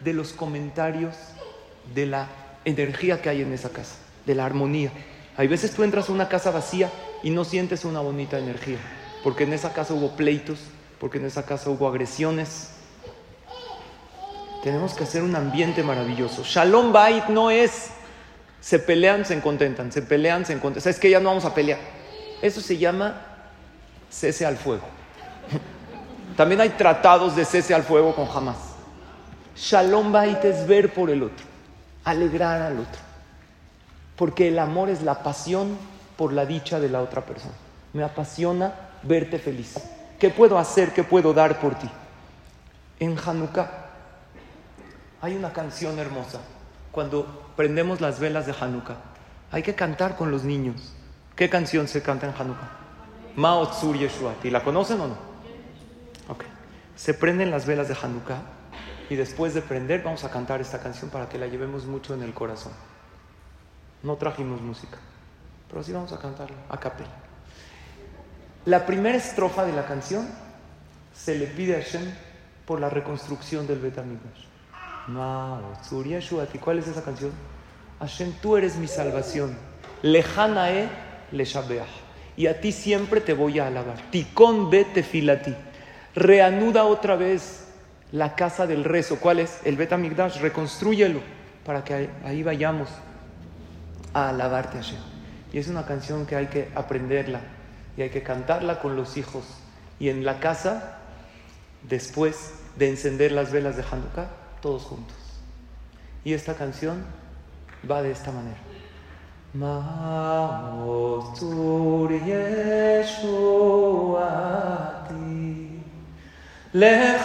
de los comentarios, de la energía que hay en esa casa, de la armonía. Hay veces tú entras a una casa vacía y no sientes una bonita energía, porque en esa casa hubo pleitos, porque en esa casa hubo agresiones. Tenemos que hacer un ambiente maravilloso. Shalom Bait no es se pelean, se contentan, se pelean, se contentan. ¿Sabes que Ya no vamos a pelear. Eso se llama cese al fuego. También hay tratados de cese al fuego con jamás. Shalom Bait es ver por el otro, alegrar al otro. Porque el amor es la pasión por la dicha de la otra persona. Me apasiona verte feliz. ¿Qué puedo hacer? ¿Qué puedo dar por ti? En Hanukkah hay una canción hermosa. Cuando prendemos las velas de Hanukkah. Hay que cantar con los niños. ¿Qué canción se canta en Hanukkah? Mao Tzur Yeshuati. ¿La conocen o no? Ok. Se prenden las velas de Hanukkah y después de prender vamos a cantar esta canción para que la llevemos mucho en el corazón. No trajimos música, pero sí vamos a cantarla a capela. La primera estrofa de la canción se le pide a Hashem por la reconstrucción del Betamigdash. ¿Cuál es esa canción? Hashem, tú eres mi salvación. Lejanae le Y a ti siempre te voy a alabar. Tikon bete filati. Reanuda otra vez la casa del rezo. ¿Cuál es? El Betamigdash. Reconstrúyelo para que ahí vayamos a alabarte, Hashem. Y es una canción que hay que aprenderla y hay que cantarla con los hijos. Y en la casa, después de encender las velas de Hanukkah, todos juntos. Y esta canción va de esta manera. Ma'otur Yeshuati Eleshabea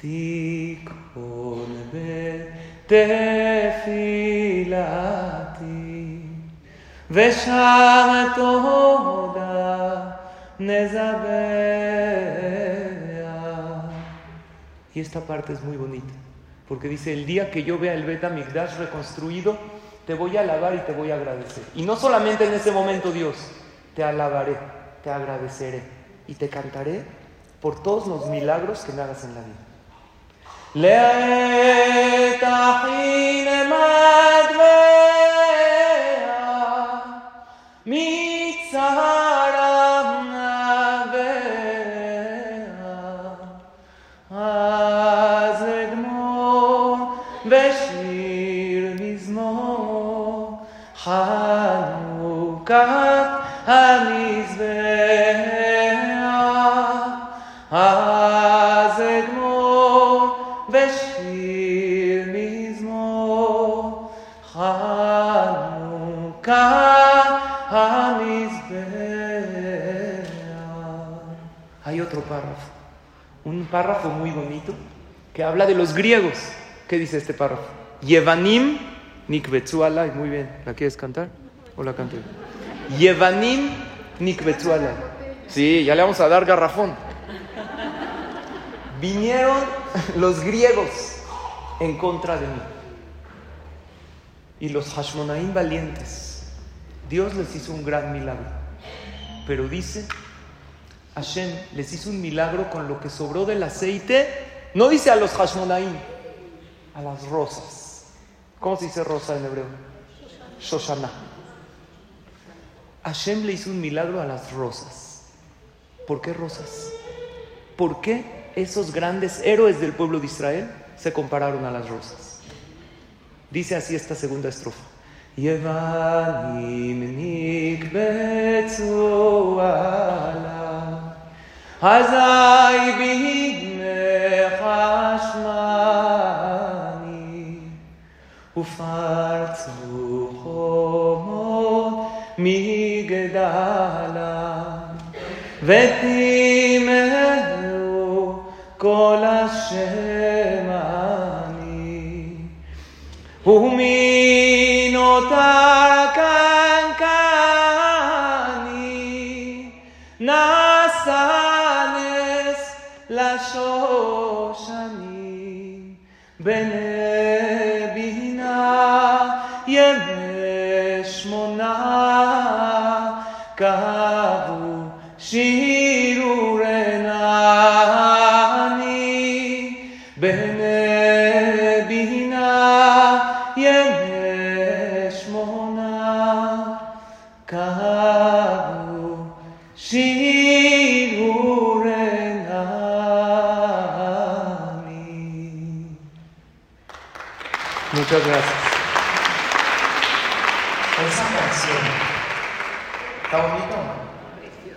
Tikon Y esta parte es muy bonita, porque dice, el día que yo vea el Bet Migdash reconstruido, te voy a alabar y te voy a agradecer. Y no solamente en ese momento, Dios, te alabaré, te agradeceré y te cantaré por todos los milagros que me hagas en la vida. חנוכת המזבח. אז אגמור ושיר מזמור חנוכת המזבח. Hay otro párrafo, un párrafo muy bonito que habla de los griegos. ¿Qué dice este párrafo? Yevanim nikvetzualai. Muy bien, ¿la quieres cantar? ¿O la canto? Yevanim nikvetzualai. Sí, ya le vamos a dar garrafón. Vinieron los griegos en contra de mí. Y los Hashmonaim valientes. Dios les hizo un gran milagro. Pero dice Hashem les hizo un milagro con lo que sobró del aceite. No dice a los Hashmonaim, a las rosas. ¿Cómo se dice rosa en hebreo? Shoshana. Hashem le hizo un milagro a las rosas. ¿Por qué rosas? ¿Por qué esos grandes héroes del pueblo de Israel se compararon a las rosas? Dice así esta segunda estrofa. יוונים נקבצו עליו, אזי בהדמך אשמני, ופרצו חומות עליי, ותימרו כל השם אני, ומן אותה קנקני, נעשה נס לשושנים בנס. Gracias. Esa canción, ¿está bonita o no?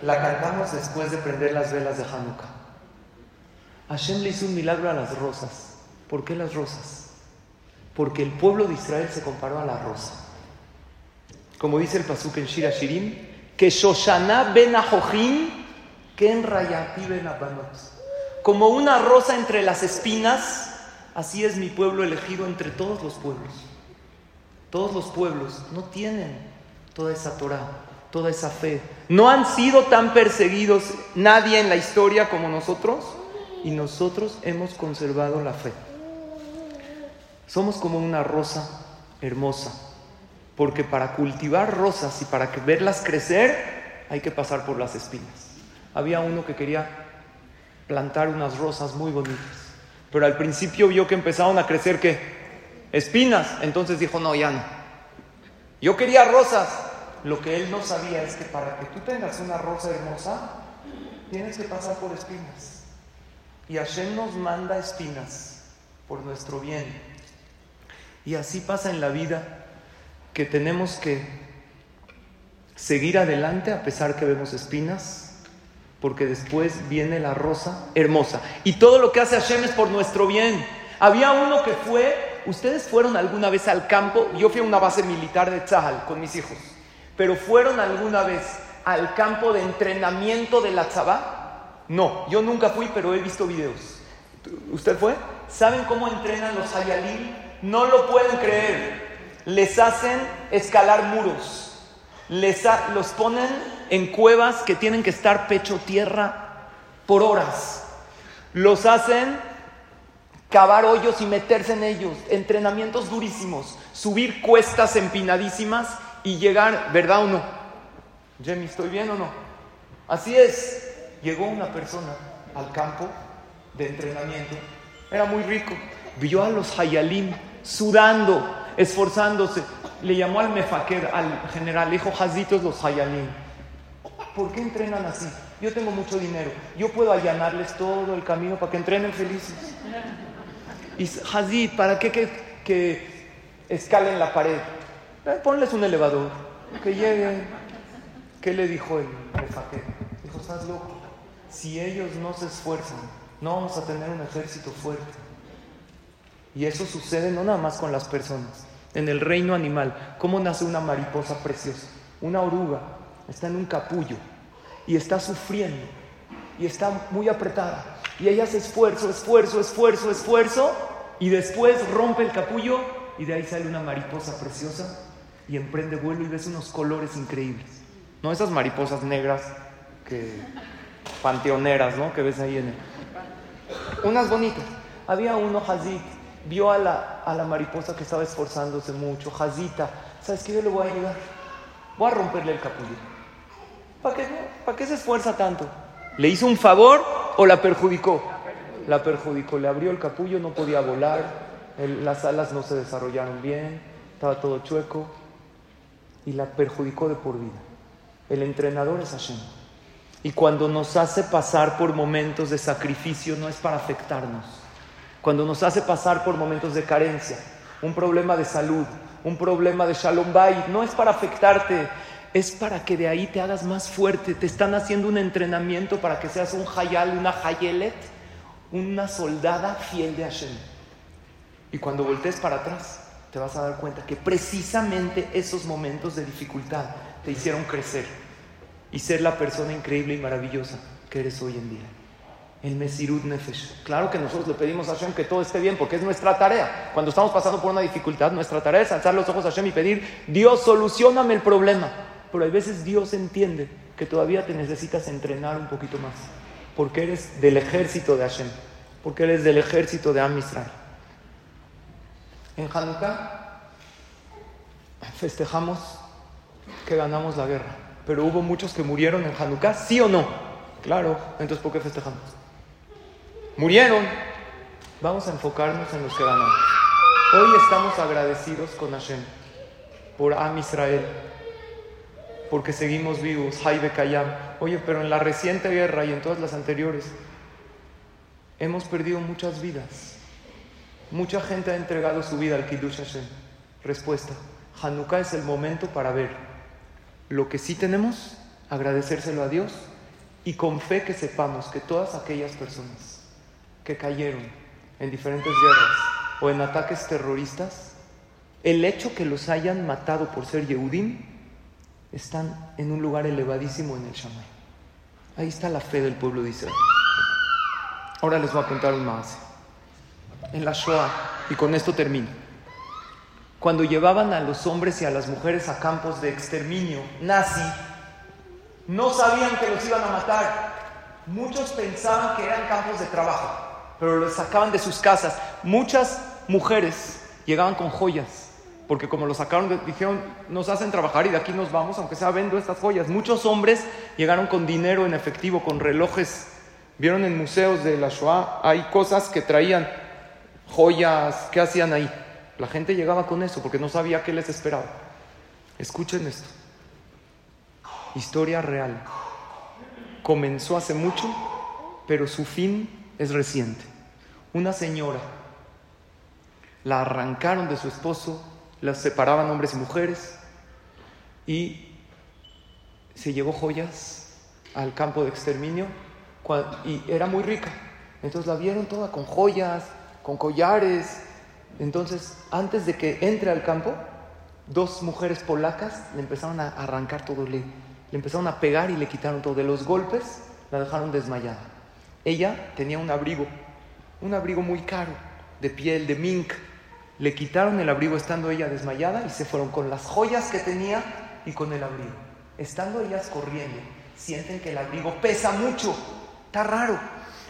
La cantamos después de prender las velas de Hanukkah. Hashem le hizo un milagro a las rosas. ¿Por qué las rosas? Porque el pueblo de Israel se comparó a la rosa. Como dice el pasuk en Shira Shirim, que Shoshana ben que en Rayati ben Abanot. Como una rosa entre las espinas, así es mi pueblo elegido entre todos los pueblos. Todos los pueblos no tienen toda esa Torah, toda esa fe. No han sido tan perseguidos nadie en la historia como nosotros y nosotros hemos conservado la fe. Somos como una rosa hermosa, porque para cultivar rosas y para verlas crecer hay que pasar por las espinas. Había uno que quería plantar unas rosas muy bonitas, pero al principio vio que empezaron a crecer que espinas, entonces dijo, no, ya no. Yo quería rosas. Lo que él no sabía es que para que tú tengas una rosa hermosa, tienes que pasar por espinas. Y Hashem nos manda espinas por nuestro bien. Y así pasa en la vida que tenemos que seguir adelante a pesar que vemos espinas, porque después viene la rosa hermosa. Y todo lo que hace Hashem es por nuestro bien. Había uno que fue, ustedes fueron alguna vez al campo, yo fui a una base militar de Tzahal con mis hijos, pero fueron alguna vez al campo de entrenamiento de la Tzabá. No, yo nunca fui, pero he visto videos. ¿Usted fue? ¿Saben cómo entrenan los Hayalim? No lo pueden creer. Les hacen escalar muros. Les ha- los ponen en cuevas que tienen que estar pecho tierra por horas. Los hacen cavar hoyos y meterse en ellos. Entrenamientos durísimos. Subir cuestas empinadísimas y llegar, ¿verdad o no? Jamie, ¿estoy bien o no? Así es. Llegó una persona al campo de entrenamiento era muy rico. Vio a los Hayalim sudando, esforzándose. Le llamó al mefaquer, al general, le dijo, Hazitos los Hayalim. ¿Por qué entrenan así? Yo tengo mucho dinero. Yo puedo allanarles todo el camino para que entrenen felices. Y Hazid, ¿para qué que, escalen la pared? Eh, ponles un elevador, que lleguen. ¿Qué le dijo el mefaquer? Dijo, estás loco. Si ellos no se esfuerzan, no vamos a tener un ejército fuerte. Y eso sucede no nada más con las personas. En el reino animal, ¿cómo nace una mariposa preciosa? Una oruga está en un capullo y está sufriendo y está muy apretada. Y ella hace esfuerzo, esfuerzo, esfuerzo, esfuerzo y después rompe el capullo y de ahí sale una mariposa preciosa y emprende vuelo y ves unos colores increíbles. No esas mariposas negras que panteoneras, ¿no? Que ves ahí en. Unas bonitas. Había uno, Hazit, vio a la, a la mariposa que estaba esforzándose mucho. Hazita, ¿sabes qué? Yo le voy a ayudar. Voy a romperle el capullo. ¿Para qué, ¿Para qué se esfuerza tanto? ¿Le hizo un favor o la perjudicó? La perjudicó. Le abrió el capullo, no podía volar, las alas no se desarrollaron bien, estaba todo chueco y la perjudicó de por vida. El entrenador es Hashem. Y cuando nos hace pasar por momentos de sacrificio no es para afectarnos. Cuando nos hace pasar por momentos de carencia, un problema de salud, un problema de shalom bay, no es para afectarte, es para que de ahí te hagas más fuerte. Te están haciendo un entrenamiento para que seas un hayal, una hayelet, una soldada fiel de Hashem. Y cuando voltees para atrás, te vas a dar cuenta que precisamente esos momentos de dificultad te hicieron crecer y ser la persona increíble y maravillosa que eres hoy en día. El Mesirut Nefesh. Claro que nosotros le pedimos a Hashem que todo esté bien, porque es nuestra tarea. Cuando estamos pasando por una dificultad, nuestra tarea es alzar los ojos a Hashem y pedir, Dios, solucioname el problema. Pero hay veces Dios entiende que todavía te necesitas entrenar un poquito más, porque eres del ejército de Hashem, porque eres del ejército de Am Israel. En Hanukkah festejamos que ganamos la guerra, pero hubo muchos que murieron en Hanukkah, ¿sí o no? Claro, entonces ¿por qué festejamos? Murieron. Vamos a enfocarnos en los que ganamos. Hoy estamos agradecidos con Hashem por Am Israel, porque seguimos vivos, Jaibe Kayam. Oye, pero en la reciente guerra y en todas las anteriores, hemos perdido muchas vidas. Mucha gente ha entregado su vida al Kiddush Hashem. Respuesta: Hanukkah es el momento para ver lo que sí tenemos, agradecérselo a Dios y con fe que sepamos que todas aquellas personas que cayeron en diferentes guerras o en ataques terroristas, el hecho que los hayan matado por ser Yehudim, están en un lugar elevadísimo en el Shammai. Ahí está la fe del pueblo de Israel. Ahora les voy a contar un más. En la Shoah, y con esto termino. Cuando llevaban a los hombres y a las mujeres a campos de exterminio nazi, no sabían que los iban a matar. Muchos pensaban que eran campos de trabajo, pero los sacaban de sus casas. Muchas mujeres llegaban con joyas porque como lo sacaron, dijeron, nos hacen trabajar y de aquí nos vamos, aunque sea vendo estas joyas. Muchos hombres llegaron con dinero en efectivo, con relojes. Vieron en museos de la Shoah, hay cosas que traían, joyas, ¿qué hacían ahí? La gente llegaba con eso porque no sabía qué les esperaba. Escuchen esto. Historia real. Comenzó hace mucho, pero su fin es reciente. Una señora la arrancaron de su esposo las separaban hombres y mujeres y se llevó joyas al campo de exterminio y era muy rica. Entonces la vieron toda con joyas, con collares. Entonces, antes de que entre al campo, dos mujeres polacas le empezaron a arrancar todo, le, le empezaron a pegar y le quitaron todo. De los golpes la dejaron desmayada. Ella tenía un abrigo, un abrigo muy caro, de piel, de mink, le quitaron el abrigo estando ella desmayada y se fueron con las joyas que tenía y con el abrigo. Estando ellas corriendo, sienten que el abrigo pesa mucho, está raro.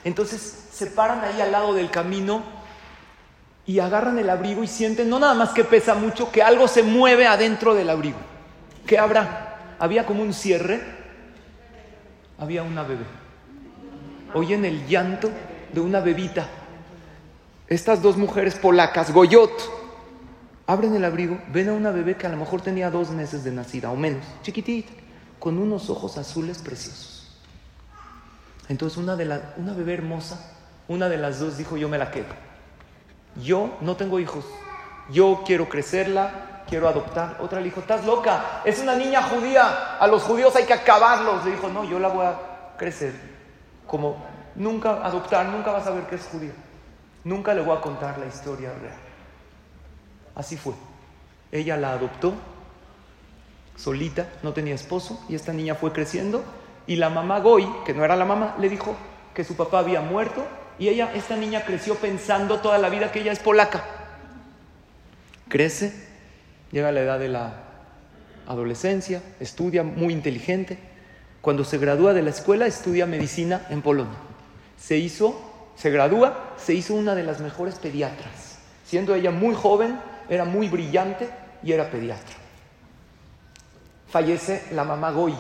Entonces se paran ahí al lado del camino y agarran el abrigo y sienten no nada más que pesa mucho, que algo se mueve adentro del abrigo. ¿Qué habrá? Había como un cierre, había una bebé. Oyen el llanto de una bebita Estas dos mujeres polacas, Goyot, abren el abrigo, ven a una bebé que a lo mejor tenía dos meses de nacida o menos, chiquitita, con unos ojos azules preciosos. Entonces una, de la, una bebé hermosa, una de las dos dijo, yo me la quedo. Yo no tengo hijos, yo quiero crecerla, quiero adoptar. Otra le dijo, estás loca, es una niña judía, a los judíos hay que acabarlos. Le dijo, no, yo la voy a crecer. Como nunca adoptar, nunca vas a ver que es judía. Nunca le voy a contar la historia real. Así fue. Ella la adoptó solita, no tenía esposo, y esta niña fue creciendo. Y la mamá Goy, que no era la mamá, le dijo que su papá había muerto. Y ella, esta niña creció pensando toda la vida que ella es polaca. Crece, llega a la edad de la adolescencia, estudia, muy inteligente. Cuando se gradúa de la escuela, estudia medicina en Polonia. Se hizo, se gradúa, se hizo una de las mejores pediatras. Siendo ella muy joven, era muy brillante y era pediatra. Fallece la mamá Goy.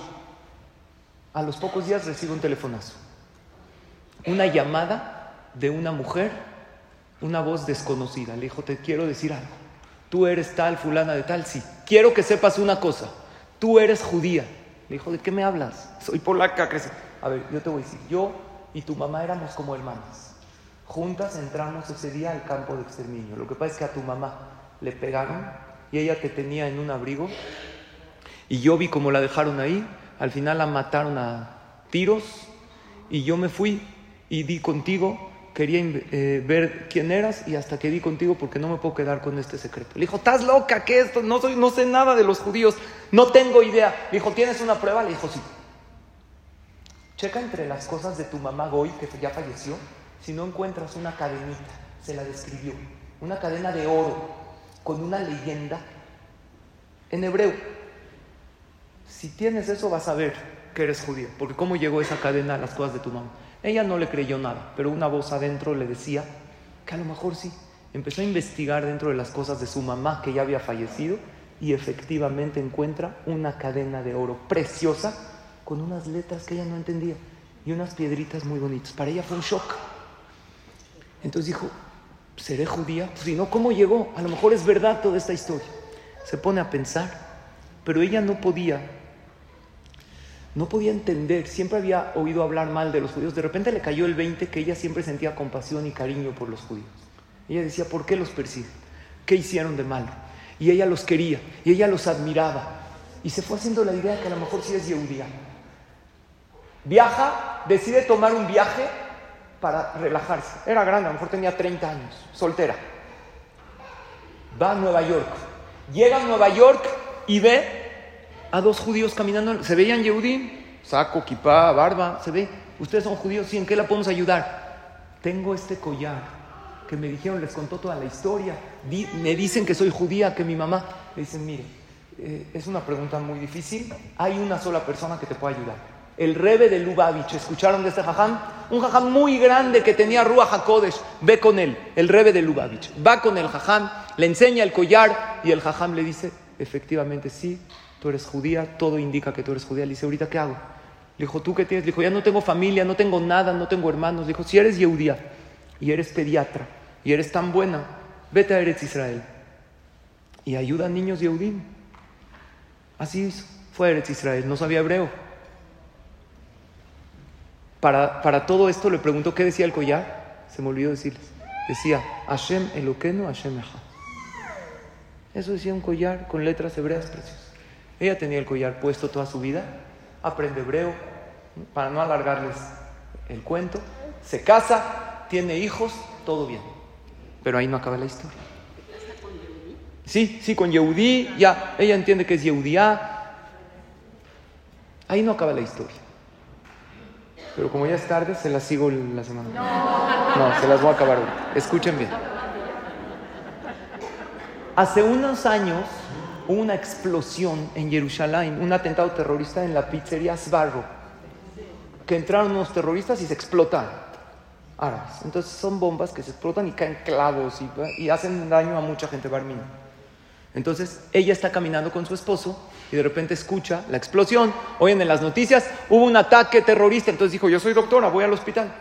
A los pocos días recibe un telefonazo. Una llamada de una mujer, una voz desconocida. Le dijo, te quiero decir algo. Tú eres tal, fulana de tal, sí. Quiero que sepas una cosa. Tú eres judía. Le dijo, ¿de qué me hablas? Soy polaca. A ver, yo te voy a decir, yo y tu mamá éramos como hermanas. Juntas entramos ese día al campo de exterminio. Lo que pasa es que a tu mamá le pegaron y ella te tenía en un abrigo y yo vi cómo la dejaron ahí. Al final la mataron a tiros y yo me fui y di contigo quería eh, ver quién eras y hasta que di contigo porque no me puedo quedar con este secreto. Le dijo, ¿estás loca? ¿Qué esto? No, soy, no sé nada de los judíos, no tengo idea. Le dijo, ¿tienes una prueba? Le dijo, sí. Checa entre las cosas de tu mamá Goy, que ya falleció, si no encuentras una cadenita, se la describió, una cadena de oro con una leyenda en hebreo. Si tienes eso vas a ver que eres judío, porque cómo llegó esa cadena a las cosas de tu mamá. Ella no le creyó nada, pero una voz adentro le decía que a lo mejor sí. Empezó a investigar dentro de las cosas de su mamá que ya había fallecido y efectivamente encuentra una cadena de oro preciosa con unas letras que ella no entendía y unas piedritas muy bonitas. Para ella fue un shock. Entonces dijo, ¿seré judía? Pues si no, ¿cómo llegó? A lo mejor es verdad toda esta historia. Se pone a pensar, pero ella no podía no podía entender, siempre había oído hablar mal de los judíos, de repente le cayó el 20 que ella siempre sentía compasión y cariño por los judíos. Ella decía, ¿por qué los persiguen? ¿Qué hicieron de malo? Y ella los quería, y ella los admiraba. Y se fue haciendo la idea que a lo mejor sí es Yehudía. Viaja, decide tomar un viaje para relajarse. Era grande, a lo mejor tenía 30 años, soltera. Va a Nueva York. Llega a Nueva York y ve a dos judíos caminando, se veían Yehudim, saco, kipá, barba, se ve, ustedes son judíos, ¿sí? ¿En qué la podemos ayudar? Tengo este collar que me dijeron, les contó toda la historia, me dicen que soy judía, que mi mamá, le dicen, mire, eh, es una pregunta muy difícil, hay una sola persona que te puede ayudar. El rebe de Lubavitch, ¿escucharon de este jajam? Un jajam muy grande que tenía Rúa Hakodesh, ve con él, el rebe de Lubavitch, va con el jajam, le enseña el collar y el jajam le dice, efectivamente sí, tú eres judía, todo indica que tú eres judía. Le dice, ¿ahorita qué hago? Le dijo, ¿tú qué tienes? Le dijo, ya no tengo familia, no tengo nada, no tengo hermanos. Le dijo, si eres judía y eres pediatra y eres tan buena, vete a Eretz Israel y ayuda a niños Yehudim. Así. Fue a Eretz Israel, no sabía hebreo. Para, todo esto le preguntó qué decía el collar. Se me olvidó decirles. Decía, Hashem Eloqueno, Hashem Echa. Eso decía un collar con letras hebreas preciosas. Ella tenía el collar puesto toda su vida, aprende hebreo, para no alargarles el cuento, se casa, tiene hijos, todo bien. Pero ahí no acaba la historia. Sí, sí, con Yehudí, ya, ella entiende que es Yehudía. Ahí no acaba la historia. Pero como ya es tarde, se las sigo la semana. No, no se las voy a acabar. Escuchen bien. Hace unos años hubo una explosión en Jerusalén, un atentado terrorista en la pizzería Sbarro, que entraron unos terroristas y se explotan árabes. Entonces son bombas que se explotan y caen clavos y, hacen daño a mucha gente barmina. Entonces ella está caminando con su esposo y de repente escucha la explosión. Oyen en las noticias, hubo un ataque terrorista. Entonces dijo, yo soy doctora, voy al hospital.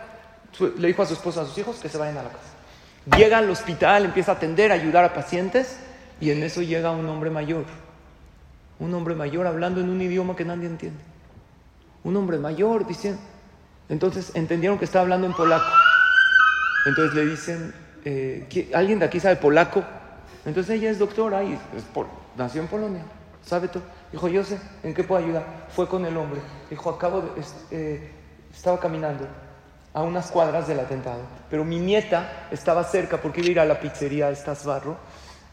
Le dijo a su esposa, a sus hijos que se vayan a la casa. Llega al hospital, empieza a atender, a ayudar a pacientes y en eso llega un hombre mayor. Un hombre mayor hablando en un idioma que nadie entiende. Un hombre mayor diciendo. Entonces entendieron que estaba hablando en polaco. Entonces le dicen, eh, ¿alguien de aquí sabe polaco? Entonces ella es doctora y nació en Polonia, sabe todo. Dijo, yo sé, ¿en qué puedo ayudar? Fue con el hombre. Dijo, acabo de, eh, estaba caminando a unas cuadras del atentado, pero mi nieta estaba cerca porque iba a ir a la pizzería Barro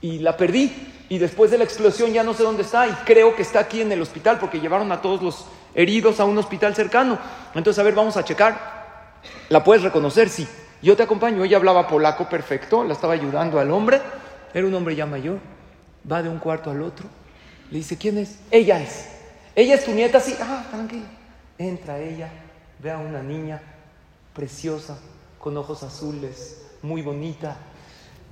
y la perdí. Y después de la explosión ya no sé dónde está y creo que está aquí en el hospital porque llevaron a todos los heridos a un hospital cercano. Entonces, a ver, vamos a checar. ¿La puedes reconocer? Sí. Yo te acompaño. Ella hablaba polaco perfecto, la estaba ayudando al hombre. Era un hombre ya mayor. Va de un cuarto al otro. Le dice, ¿quién es? Ella es. Ella es tu nieta, sí. Ah, tranquila. Entra ella, ve a una niña preciosa, con ojos azules, muy bonita.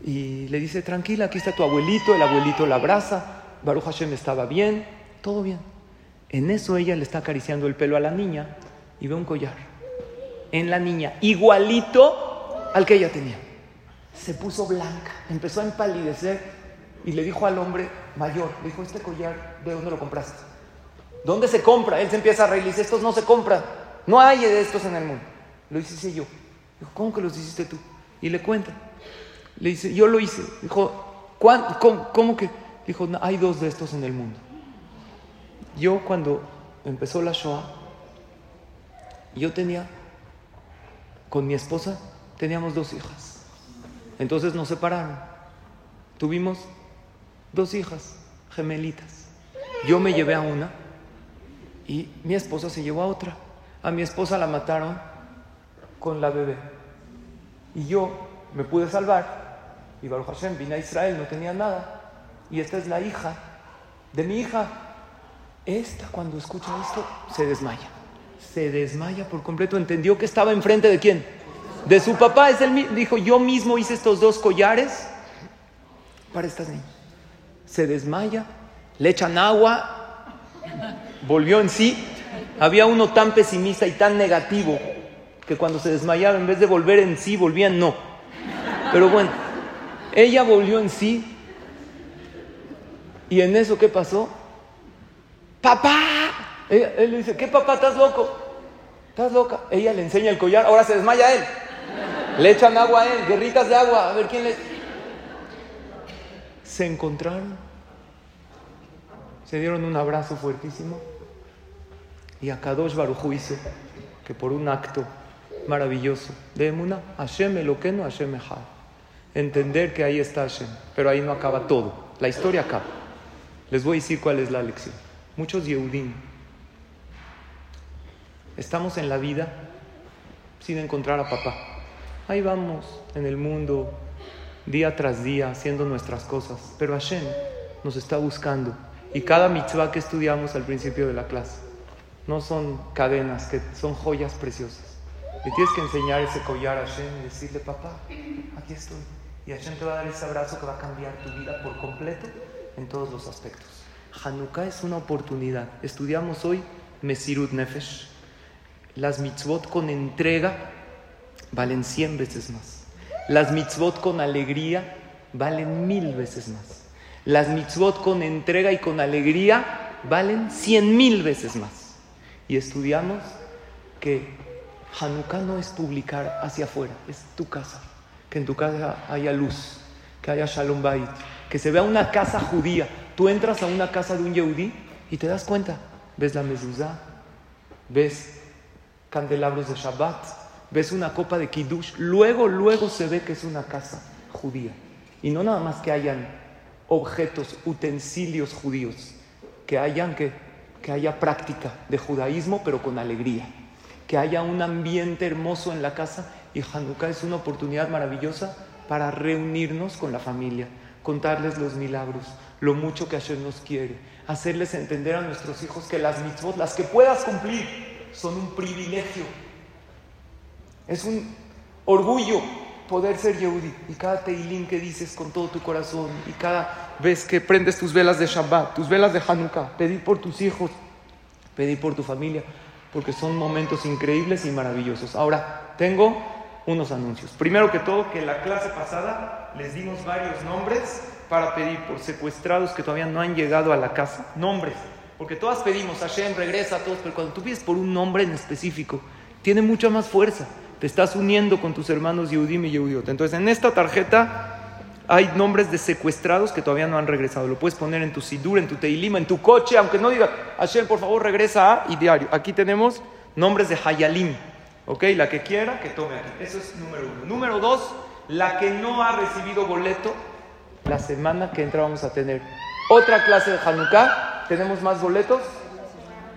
Y le dice, tranquila, aquí está tu abuelito. El abuelito la abraza. Baruch Hashem estaba bien, todo bien. En eso ella le está acariciando el pelo a la niña y ve un collar. En la niña, igualito al que ella tenía. Se puso blanca, empezó a empalidecer y le dijo al hombre mayor, le dijo, este collar, ¿de dónde lo compraste? ¿Dónde se compra? Él se empieza a reír y dice, estos no se compran, no hay de estos en el mundo. Lo hice yo. Dijo, ¿cómo que los hiciste tú? Y le cuenta. Le dice, yo lo hice. Dijo, ¿cómo, cómo que? Dijo, no, hay dos de estos en el mundo. Yo cuando empezó la Shoah, yo tenía con mi esposa teníamos dos hijas. Entonces nos separaron. Tuvimos dos hijas gemelitas. Yo me llevé a una y mi esposa se llevó a otra. A mi esposa la mataron con la bebé. Y yo me pude salvar. Y Baruch Hashem vine a Israel, no tenía nada. Y esta es la hija de mi hija. Esta cuando escucha esto se desmaya. Se desmaya por completo. Entendió que estaba enfrente de quién? de su papá. Es el, dijo, yo mismo hice estos dos collares para estas niñas. Se desmaya, le echan agua, volvió en sí. Había uno tan pesimista y tan negativo que cuando se desmayaba, en vez de volver en sí, volvía en no. Pero bueno, ella volvió en sí. ¿Y en eso qué pasó? ¡Papá! él le dice, ¿qué papá? ¿Estás loco? ¿Estás loca? Ella le enseña el collar, ahora se desmaya él. Le echan agua a él, guerritas de agua, a ver quién le... Se encontraron, se dieron un abrazo fuertísimo y a Kadosh Baruj hizo que por un acto maravilloso de Emuna, Hashem Eloqueno, Hashem Echad. Entender que ahí está Hashem, pero ahí no acaba todo, la historia acaba. Les voy a decir cuál es la lección. Muchos Yehudim estamos en la vida sin encontrar a papá. Ahí vamos en el mundo, día tras día, haciendo nuestras cosas. Pero Hashem nos está buscando. Y cada mitzvah que estudiamos al principio de la clase no son cadenas, que son joyas preciosas. Le tienes que enseñar ese collar a Hashem y decirle, papá, aquí estoy. Y Hashem te va a dar ese abrazo que va a cambiar tu vida por completo en todos los aspectos. Hanukkah es una oportunidad. Estudiamos hoy Mesirut Nefesh. Las mitzvot con entrega valen cien veces más. Las mitzvot con alegría valen mil veces más. Las mitzvot con entrega y con alegría valen cien mil veces más. Y estudiamos que Hanukkah no es publicar hacia afuera, es tu casa. Que en tu casa haya luz, que haya Shalom Bait, que se vea una casa judía. Tú entras a una casa de un yehudí y te das cuenta. Ves la mezuzá, ves candelabros de Shabbat, ves una copa de kiddush, luego, luego se ve que es una casa judía. Y no nada más que hayan objetos, utensilios judíos, que hayan que, que haya práctica de judaísmo, pero con alegría. Que haya un ambiente hermoso en la casa y Hanukkah es una oportunidad maravillosa para reunirnos con la familia, contarles los milagros, lo mucho que Hashem nos quiere, hacerles entender a nuestros hijos que las mitzvot, las que puedas cumplir, son un privilegio es un orgullo poder ser Yehudi. Y cada teilín que dices con todo tu corazón, y cada vez que prendes tus velas de Shabbat, tus velas de Hanukkah, pedir por tus hijos, pedir por tu familia, porque son momentos increíbles y maravillosos. Ahora, tengo unos anuncios. Primero que todo, que en la clase pasada les dimos varios nombres para pedir por secuestrados que todavía no han llegado a la casa. Nombres. Porque todas pedimos, Hashem, regresa a todos, pero cuando tú pides por un nombre en específico, tiene mucha más fuerza. Te estás uniendo con tus hermanos Yehudim y Yehudiot. Entonces, en esta tarjeta hay nombres de secuestrados que todavía no han regresado. Lo puedes poner en tu Sidur, en tu Teilima, en tu coche, aunque no diga, Hashem, por favor, regresa a y diario. Aquí tenemos nombres de Hayalim. ¿Ok? La que quiera, que tome aquí. Eso es número uno. Número dos, la que no ha recibido boleto, la semana que entra vamos a tener otra clase de Hanukkah. ¿Tenemos más boletos?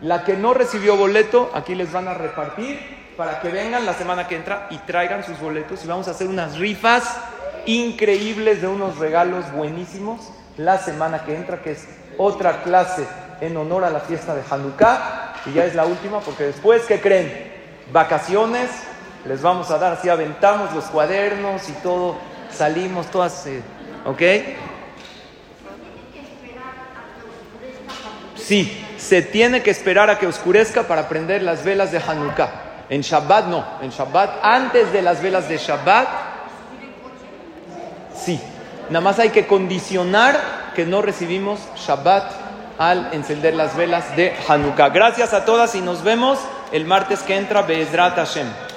La que no recibió boleto, aquí les van a repartir para que vengan la semana que entra y traigan sus boletos y vamos a hacer unas rifas increíbles de unos regalos buenísimos la semana que entra, que es otra clase en honor a la fiesta de Hanukkah y ya es la última porque después, ¿qué creen? Vacaciones, les vamos a dar así, aventamos los cuadernos y todo, salimos todas, eh, ¿ok? Sí, se tiene que esperar a que oscurezca para prender las velas de Hanukkah. En Shabbat no, en Shabbat, antes de las velas de Shabbat, sí. Nada más hay que condicionar que no recibimos Shabbat al encender las velas de Hanukkah. Gracias a todas y nos vemos el martes que entra, Be'ezrat Hashem.